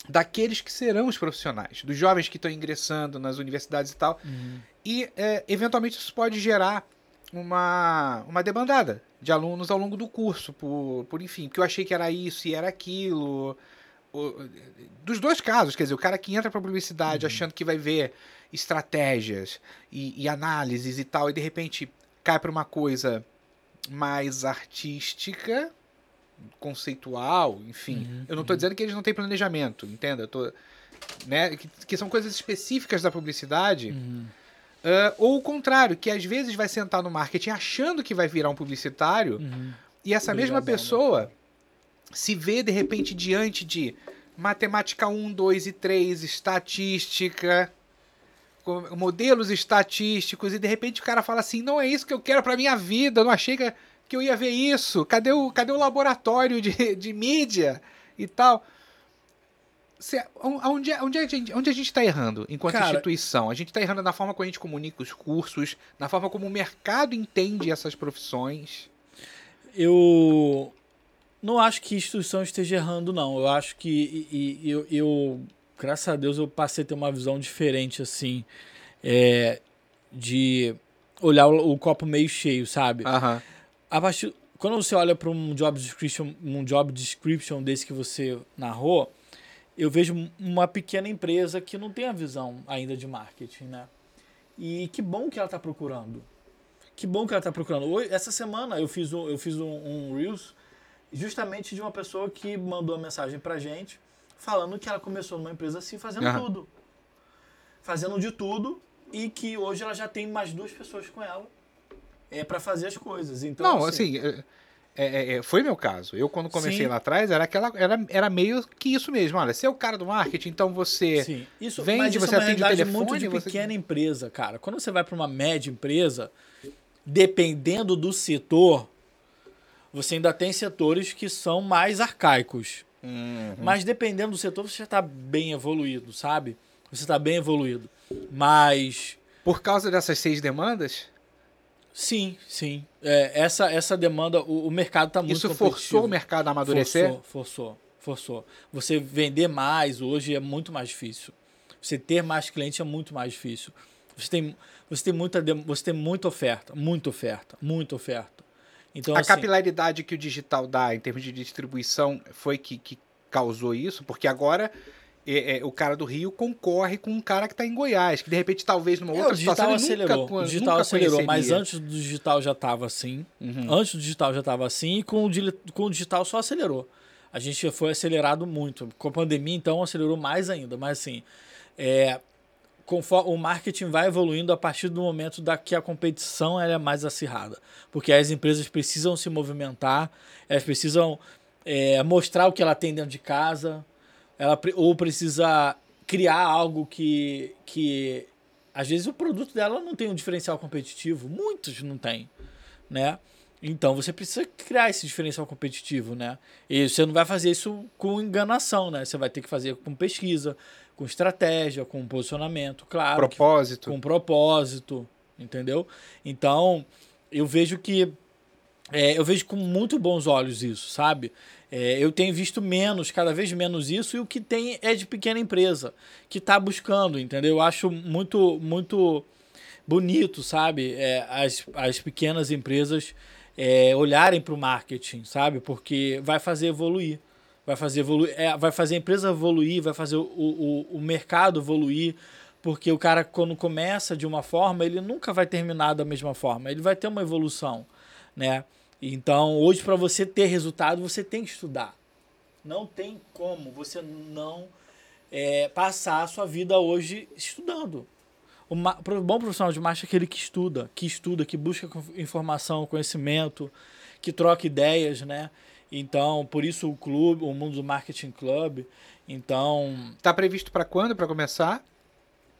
daqueles que serão os profissionais, dos jovens que estão ingressando nas universidades e tal. Uhum. E, é, eventualmente, isso pode gerar uma, uma debandada de alunos ao longo do curso, por, por enfim, porque eu achei que era isso e era aquilo. Dos dois casos, quer dizer, o cara que entra para publicidade achando que vai ver estratégias e, e análises e tal, e de repente cai para uma coisa mais artística, conceitual, enfim. Eu não estou dizendo que eles não têm planejamento, entenda? Eu tô, né, que, que são coisas específicas da publicidade. Uhum. Ah, ou o contrário, que às vezes vai sentar no marketing achando que vai virar um publicitário Uhum. e essa mesma Obrigadão, pessoa se vê de repente diante de matemática 1, 2 e 3, estatística, modelos estatísticos e de repente o cara fala assim: "Não é isso que eu quero pra minha vida, eu não achei que, eu ia ver isso. Cadê o, cadê o laboratório de, de mídia e tal?" Cê- onde, é- onde, a gente, onde a gente está errando enquanto Cara- instituição? A gente está errando na forma como a gente comunica os cursos, na forma como o mercado entende essas profissões. Eu não acho que a instituição esteja errando, não. Eu acho que e- e- eu, eu, graças a Deus, eu passei a ter uma visão diferente, assim, é, de olhar o, o copo meio cheio, sabe? Aham. A partir, quando você olha para um job description, um job description desse que você narrou, eu vejo uma pequena empresa que não tem a visão ainda de marketing, né? E que bom que ela está procurando. Que bom que ela está procurando. Hoje, essa semana eu fiz um, eu fiz um, um Reels justamente de uma pessoa que mandou uma mensagem pra gente falando que ela começou numa empresa assim, fazendo Aham. tudo. Fazendo de tudo e que hoje ela já tem mais duas pessoas com ela é para fazer as coisas. Então, Não, assim, é- é- é- foi meu caso. Eu, quando comecei Sim. lá atrás, era, aquela, era, era meio que isso mesmo. Olha, você é o cara do marketing, então você. Sim, isso, vende, você é atende o telefone, muito de você- pequena empresa, cara. Quando você vai para uma média empresa, dependendo do setor, você ainda tem setores que são mais arcaicos. Uhum. Mas dependendo do setor, você já está bem evoluído, sabe? Você está bem evoluído. Mas Por causa dessas seis demandas, sim, sim. É, essa, essa demanda, o, o mercado está muito isso forçou o mercado a amadurecer? Forçou, forçou, forçou. Você vender mais hoje é muito mais difícil. Você ter mais clientes é muito mais difícil. Você tem, você tem, muita, você tem muita oferta, muita oferta, muita oferta. Então, a assim, capilaridade que o digital dá em termos de distribuição foi que, que causou isso, porque agora é, é, o cara do Rio concorre com um cara que está em Goiás, que de repente talvez numa é, outra o digital situação ele acelerou. nunca, o digital acelerou, mas antes do digital já estava assim. Uhum. Antes do digital já estava assim e com o, com o digital só acelerou. A gente foi acelerado muito. Com a pandemia, então, acelerou mais ainda. Mas assim, é, conforme o marketing vai evoluindo a partir do momento da que a competição é mais acirrada. Porque as empresas precisam se movimentar, elas precisam é, mostrar o que ela tem dentro de casa, ela ou precisa criar algo que, que às vezes o produto dela não tem um diferencial competitivo, muitos não tem, né? Então você precisa criar esse diferencial competitivo, né? E você não vai fazer isso com enganação, né? Você vai ter que fazer com pesquisa, com estratégia, com posicionamento, claro. que- propósito. com propósito, entendeu? Então, eu vejo que é, eu vejo com muito bons olhos isso, sabe? É, eu tenho visto menos, cada vez menos isso, e o que tem é de pequena empresa, que está buscando, entendeu? Eu acho muito, muito bonito, sabe? É, as, as pequenas empresas é, olharem para o marketing, sabe? Porque vai fazer evoluir. Vai fazer, evoluir, é, vai fazer a empresa evoluir, vai fazer o, o, o mercado evoluir, porque o cara, quando começa de uma forma, ele nunca vai terminar da mesma forma, ele vai ter uma evolução, né? Então, hoje, para você ter resultado, você tem que estudar. Não tem como você não é, passar a sua vida hoje estudando. O bom profissional de marketing é aquele que estuda, que estuda, que busca informação, conhecimento, que troca ideias, né? Então, por isso o clube, o Mundo do Marketing Club. Então, Tá previsto para quando para começar?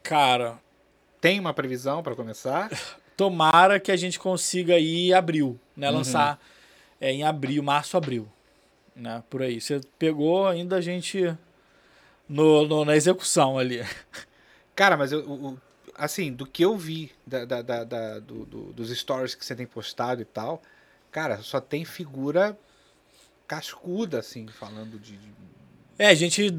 cara, Tem uma previsão para começar? tomara que a gente consiga ir em abril, né? Lançar é, em abril, março, abril, né? Por aí. Você pegou ainda a gente no, no- na execução ali. Cara, mas eu, o- assim, do que eu vi da, da- da- da- do- do- dos stories que você tem postado e tal, cara, só tem figura cascuda, assim, falando de. de- É, a gente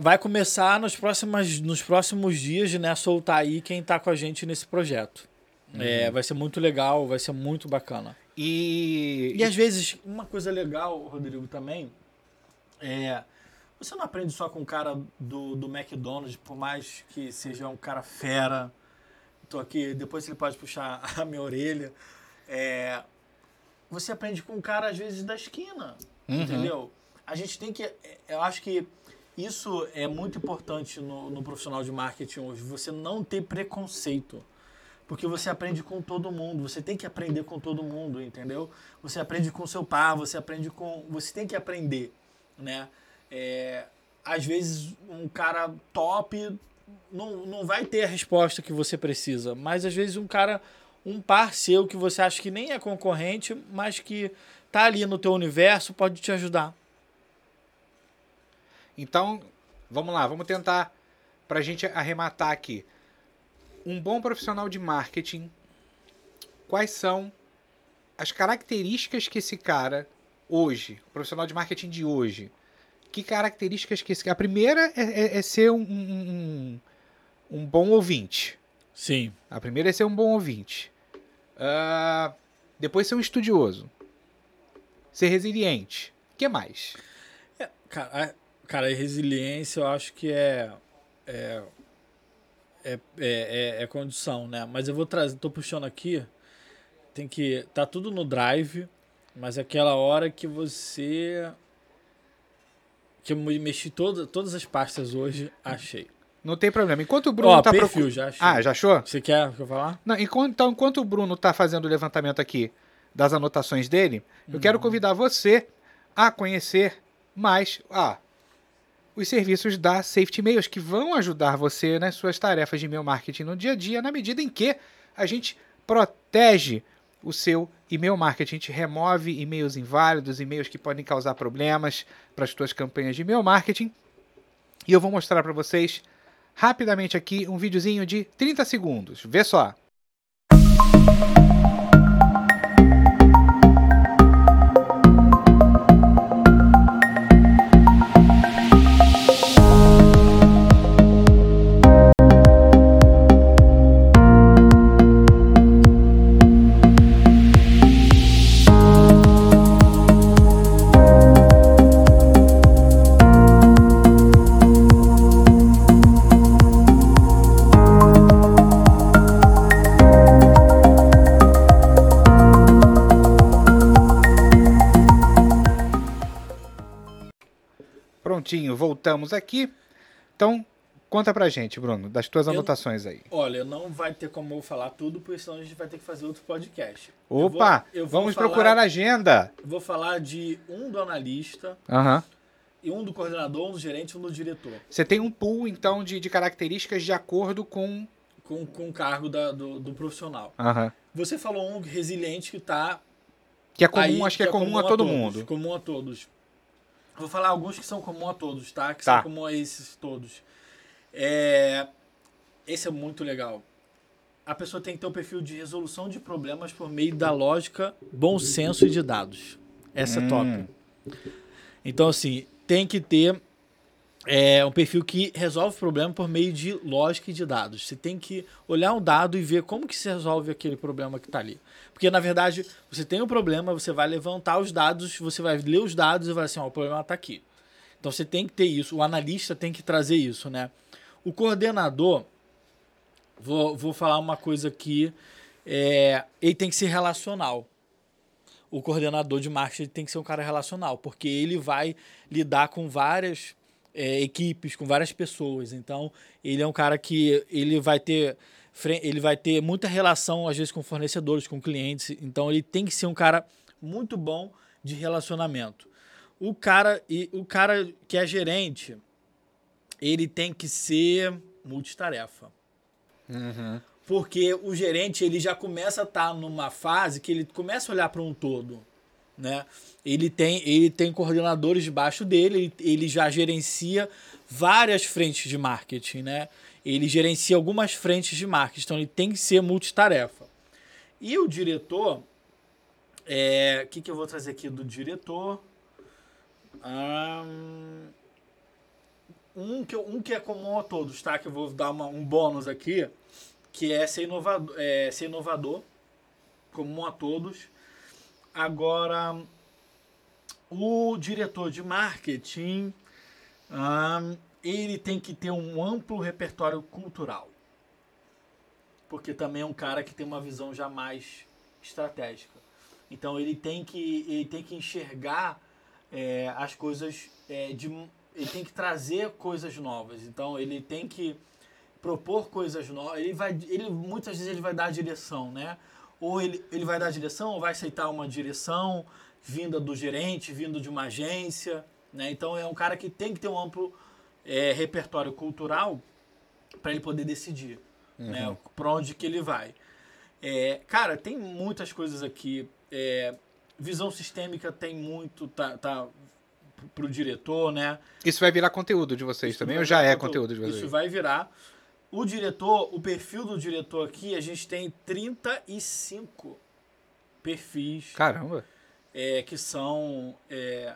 vai começar nos, próximas, nos próximos dias, né? Soltar aí quem tá com a gente nesse projeto. É, vai ser muito legal, vai ser muito bacana. E, E às vezes, uma coisa legal, Rodrigo, também, é. Você não aprende só com o cara do, do McDonald's, por mais que seja um cara fera. Tô aqui, depois ele pode puxar a minha orelha. É, você aprende com o cara, às vezes, da esquina. Uhum. Entendeu? A gente tem que. Eu acho que isso é muito importante no, no profissional de marketing hoje. Você não ter preconceito. Porque você aprende com todo mundo, você tem que aprender com todo mundo, entendeu? Você aprende com seu pai, você aprende com. Você tem que aprender, né? É, às vezes um cara top não, não vai ter a resposta que você precisa, mas às vezes um cara, um par seu que você acha que nem é concorrente, mas que tá ali no teu universo, pode te ajudar. Então, vamos lá, vamos tentar para a gente arrematar aqui. Um bom profissional de marketing, quais são as características que esse cara hoje, o profissional de marketing de hoje, que características que esse A primeira é, é- é ser um, um- um- bom ouvinte. Sim. A primeira é ser um bom ouvinte. Ah, depois ser um estudioso. Ser resiliente. O que mais? Cara, a- cara, a resiliência eu acho que é. É, é, é, é- é condição, né? Mas eu vou trazer, tô puxando aqui. Tem que. Tá tudo no drive, mas é aquela hora que você. Que eu me mexi toda, todas as pastas hoje, achei. Não tem problema. Enquanto o Bruno Ó, tá perfil, já achei. Ah, já achou? Você quer que eu falar? Não, enquanto, então, enquanto o Bruno está fazendo o levantamento aqui das anotações dele, eu quero convidar você a conhecer mais ah, os serviços da Safety Mails, que vão ajudar você nas suas tarefas de e-mail marketing no dia a dia, na medida em que a gente protege o seu e-mail marketing. A gente remove e-mails inválidos, e-mails que podem causar problemas para as suas campanhas de e-mail marketing. E eu vou mostrar para vocês rapidamente aqui um videozinho de 30 segundos. Vê só. Prontinho, voltamos aqui. Então, conta pra gente, Bruno, das tuas Eu- anotações aí. Olha, não vai ter como eu falar tudo, porque senão a gente vai ter que fazer outro podcast. Opa, eu vou, eu vou vamos falar- procurar a agenda. Vou falar de um do analista, Aham. e um do coordenador, um do gerente e um do diretor. Você tem um pool, então, de, de características de acordo com. Com, com o cargo da- do, do profissional. Aham. Você falou um resiliente que tá. Que é comum, aí, acho que é, comum, a todo todos, mundo. Comum a todos. Vou falar alguns que são comum a todos, tá? Que Tá. são comum a esses todos. É, Esse é muito legal. A pessoa tem que ter um perfil de resolução de problemas por meio da lógica, bom senso e de dados. Essa é Hum. top. Então, assim, tem que ter é, um perfil que resolve o problema por meio de lógica e de dados. Você tem que olhar um dado e ver como que se resolve aquele problema que está ali. Porque, na verdade, você tem um problema, você vai levantar os dados, você vai ler os dados e vai assim, ó, o problema está aqui. Então, você tem que ter isso. O analista tem que trazer isso, né? O coordenador, vou, vou falar uma coisa aqui, é, ele tem que ser relacional o coordenador de marketing tem que ser um cara relacional, porque ele vai lidar com várias é, equipes, com várias pessoas. Então, ele é um cara que ele vai ter ele vai ter muita relação às vezes com fornecedores, com clientes. Então, ele tem que ser um cara muito bom de relacionamento. O cara e o cara que é gerente, ele tem que ser multitarefa. Porque o gerente ele já começa a estar numa fase que ele começa a olhar para um todo, né? Ele tem ele tem coordenadores debaixo dele, ele, ele já gerencia várias frentes de marketing, né? Ele gerencia algumas frentes de marketing, então ele tem que ser multitarefa. E o diretor, é, o que, que eu vou trazer aqui do diretor? Um, que, um que é comum a todos, tá? Que eu vou dar uma- um bônus aqui que é ser inovador, é, ser inovador comum a todos. Agora, o diretor de marketing, hum, ele tem que ter um amplo repertório cultural. Porque também é um cara que tem uma visão já mais estratégica. Então ele tem que, ele tem que enxergar é, as coisas é, de. Ele tem que trazer coisas novas. Então ele tem que propor coisas novas. Ele vai. Ele, muitas vezes ele vai dar a direção, né? Ou ele, ele vai dar direção, ou vai aceitar uma direção vinda do gerente, vindo de uma agência. Né? Então é um cara que tem que ter um amplo é, repertório cultural para ele poder decidir uhum. né? para onde que ele vai. É, cara, tem muitas coisas aqui. É, visão sistêmica tem muito, tá, tá pro diretor, né? Isso vai virar conteúdo de vocês Isso também ou já é conteúdo. conteúdo de vocês? Isso vai virar. O diretor, o perfil do diretor aqui, a gente tem 35 perfis. Caramba! É, que são é,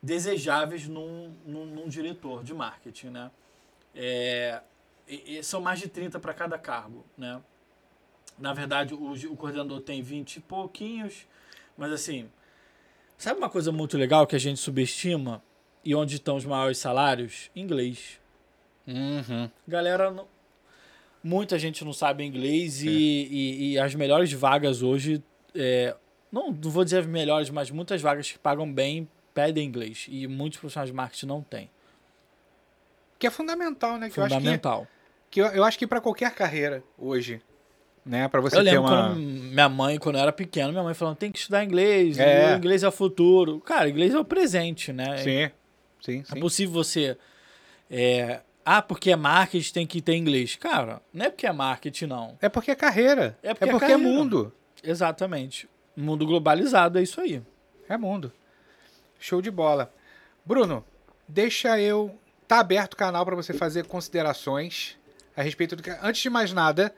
desejáveis num, num, num, diretor de marketing, né? É, e, e são mais de 30 para cada cargo, né? Na verdade, o, o coordenador tem 20 e pouquinhos, mas assim, sabe uma coisa muito legal que a gente subestima e onde estão os maiores salários? Inglês. Uhum. Galera, muita gente não sabe inglês e, é. e, e, as melhores vagas hoje, é, não, não vou dizer melhores, mas muitas vagas que pagam bem pedem inglês e muitos profissionais de marketing não têm. Que é fundamental, né? Que fundamental. Eu acho que, que eu, acho que para qualquer carreira hoje, né? Para você eu ter uma. minha mãe, quando eu era pequeno, minha mãe falando: tem que estudar inglês, é. inglês é o futuro. Cara, inglês é o presente, né? Sim, sim. sim. É possível você. É... Ah, porque é marketing, tem que ter inglês. Cara, não é porque é marketing, não. É porque é carreira. É porque é, porque é, é mundo. Exatamente. Mundo globalizado é isso aí. É mundo. Show de bola. Bruno, deixa eu. Tá aberto o canal para você fazer considerações a respeito do que. Antes de mais nada,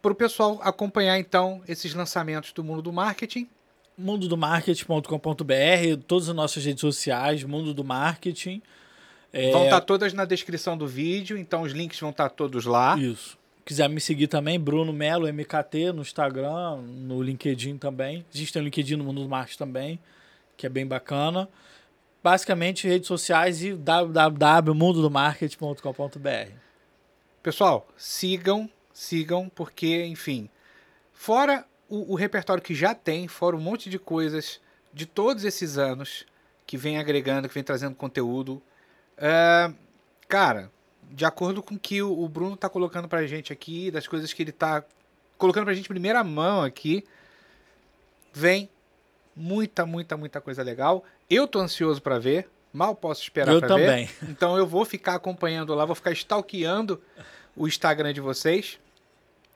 para o pessoal acompanhar então esses lançamentos do mundo do marketing. mundodomarketing.com.br, todas as nossas redes sociais, Mundo do Marketing. É... Vão estar tá todas na descrição do vídeo, então os links vão estar tá todos lá. Isso. Quiser me seguir também, Bruno Melo MKT no Instagram, no LinkedIn também. A gente tem o LinkedIn no Mundo do Marketing também, que é bem bacana. Basicamente, redes sociais e www.mundodomarketing.com.br. Pessoal, sigam sigam, porque, enfim, fora o, o, repertório que já tem, fora um monte de coisas de todos esses anos que vem agregando, que vem trazendo conteúdo. Uh, cara, de acordo com o que o, Bruno tá colocando pra gente aqui, das coisas que ele tá colocando pra gente em primeira mão aqui, vem muita, muita, muita coisa legal. Eu tô ansioso para ver, mal posso esperar para ver. Eu também. Então eu vou ficar acompanhando lá, vou ficar stalkeando o Instagram de vocês.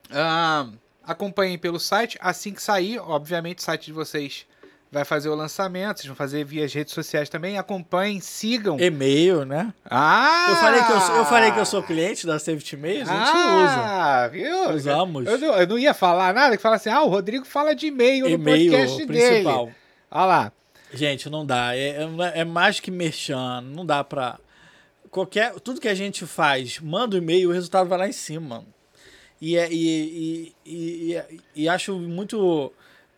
Uh, acompanhem pelo site. Assim que sair, obviamente, o site de vocês vai fazer o lançamento. Vocês vão fazer via as redes sociais também. Acompanhem, sigam. E-mail, né? Ah! Eu falei que eu sou, eu falei que eu sou cliente da Safety Mails, a gente ah, usa. Ah, viu? Usamos. Eu, eu, não ia falar nada, que fala assim, ah, o Rodrigo fala de e-mail no podcast principal. dele. Olha lá. Gente, não dá. É, é, é mais que mexendo. Não dá pra... Qualquer, tudo que a gente faz, manda o um e-mail, o resultado vai lá em cima. E, é, e, e, e, e, acho muito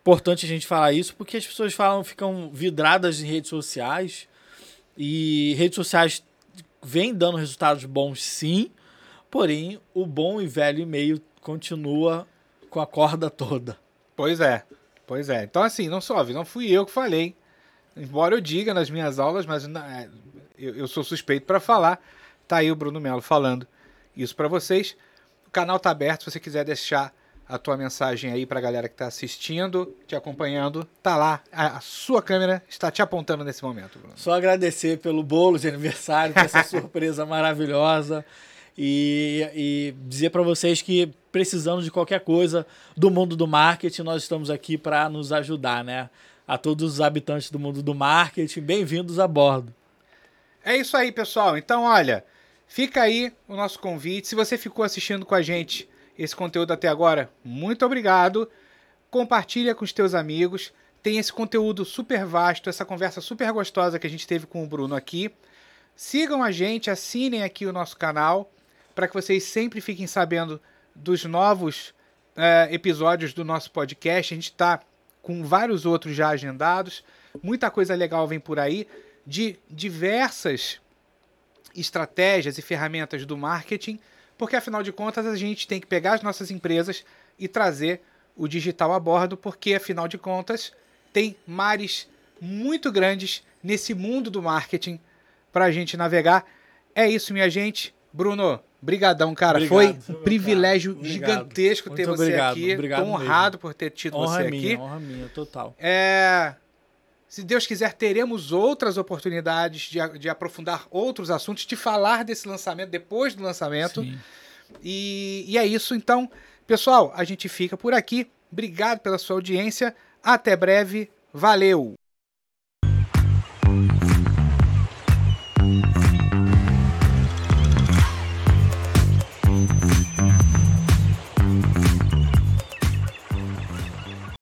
importante a gente falar isso, porque as pessoas falam, ficam vidradas em redes sociais, e redes sociais vêm dando resultados bons sim, porém o bom e velho e-mail continua com a corda toda. Pois é, pois é. Então assim, não só, não fui eu que falei, embora eu diga nas minhas aulas, mas é, eu, eu sou suspeito para falar, tá aí o Bruno Melo falando isso para vocês canal tá aberto se você quiser deixar a tua mensagem aí para a galera que está assistindo, te acompanhando. Tá lá, a, sua câmera está te apontando nesse momento, Bruno. Só agradecer pelo bolo de aniversário, por essa surpresa maravilhosa. E, e dizer para vocês que precisando de qualquer coisa do mundo do marketing, nós estamos aqui para nos ajudar, né? A todos os habitantes do mundo do marketing, bem-vindos a bordo. É isso aí, pessoal. Então, olha, Fica aí o nosso convite. Se você ficou assistindo com a gente esse conteúdo até agora, muito obrigado. Compartilha com os teus amigos. Tem esse conteúdo super vasto, essa conversa super gostosa que a gente teve com o Bruno aqui. Sigam a gente, assinem aqui o nosso canal para que vocês sempre fiquem sabendo dos novos é, episódios do nosso podcast. A gente está com vários outros já agendados. Muita coisa legal vem por aí de diversas estratégias e ferramentas do marketing, porque afinal de contas a gente tem que pegar as nossas empresas e trazer o digital a bordo, porque afinal de contas tem mares muito grandes nesse mundo do marketing para a gente navegar. É isso, minha gente. Bruno, brigadão, cara. Obrigado, Foi um privilégio Obrigado. gigantesco ter Muito você obrigado, aqui. obrigado Tô honrado por ter tido honra você minha, aqui. honra minha, total. É, se Deus quiser, teremos outras oportunidades de, de aprofundar outros assuntos, de falar desse lançamento depois do lançamento. Sim. E, e é isso. Então, pessoal, a gente fica por aqui. Obrigado pela sua audiência. Até breve. Valeu!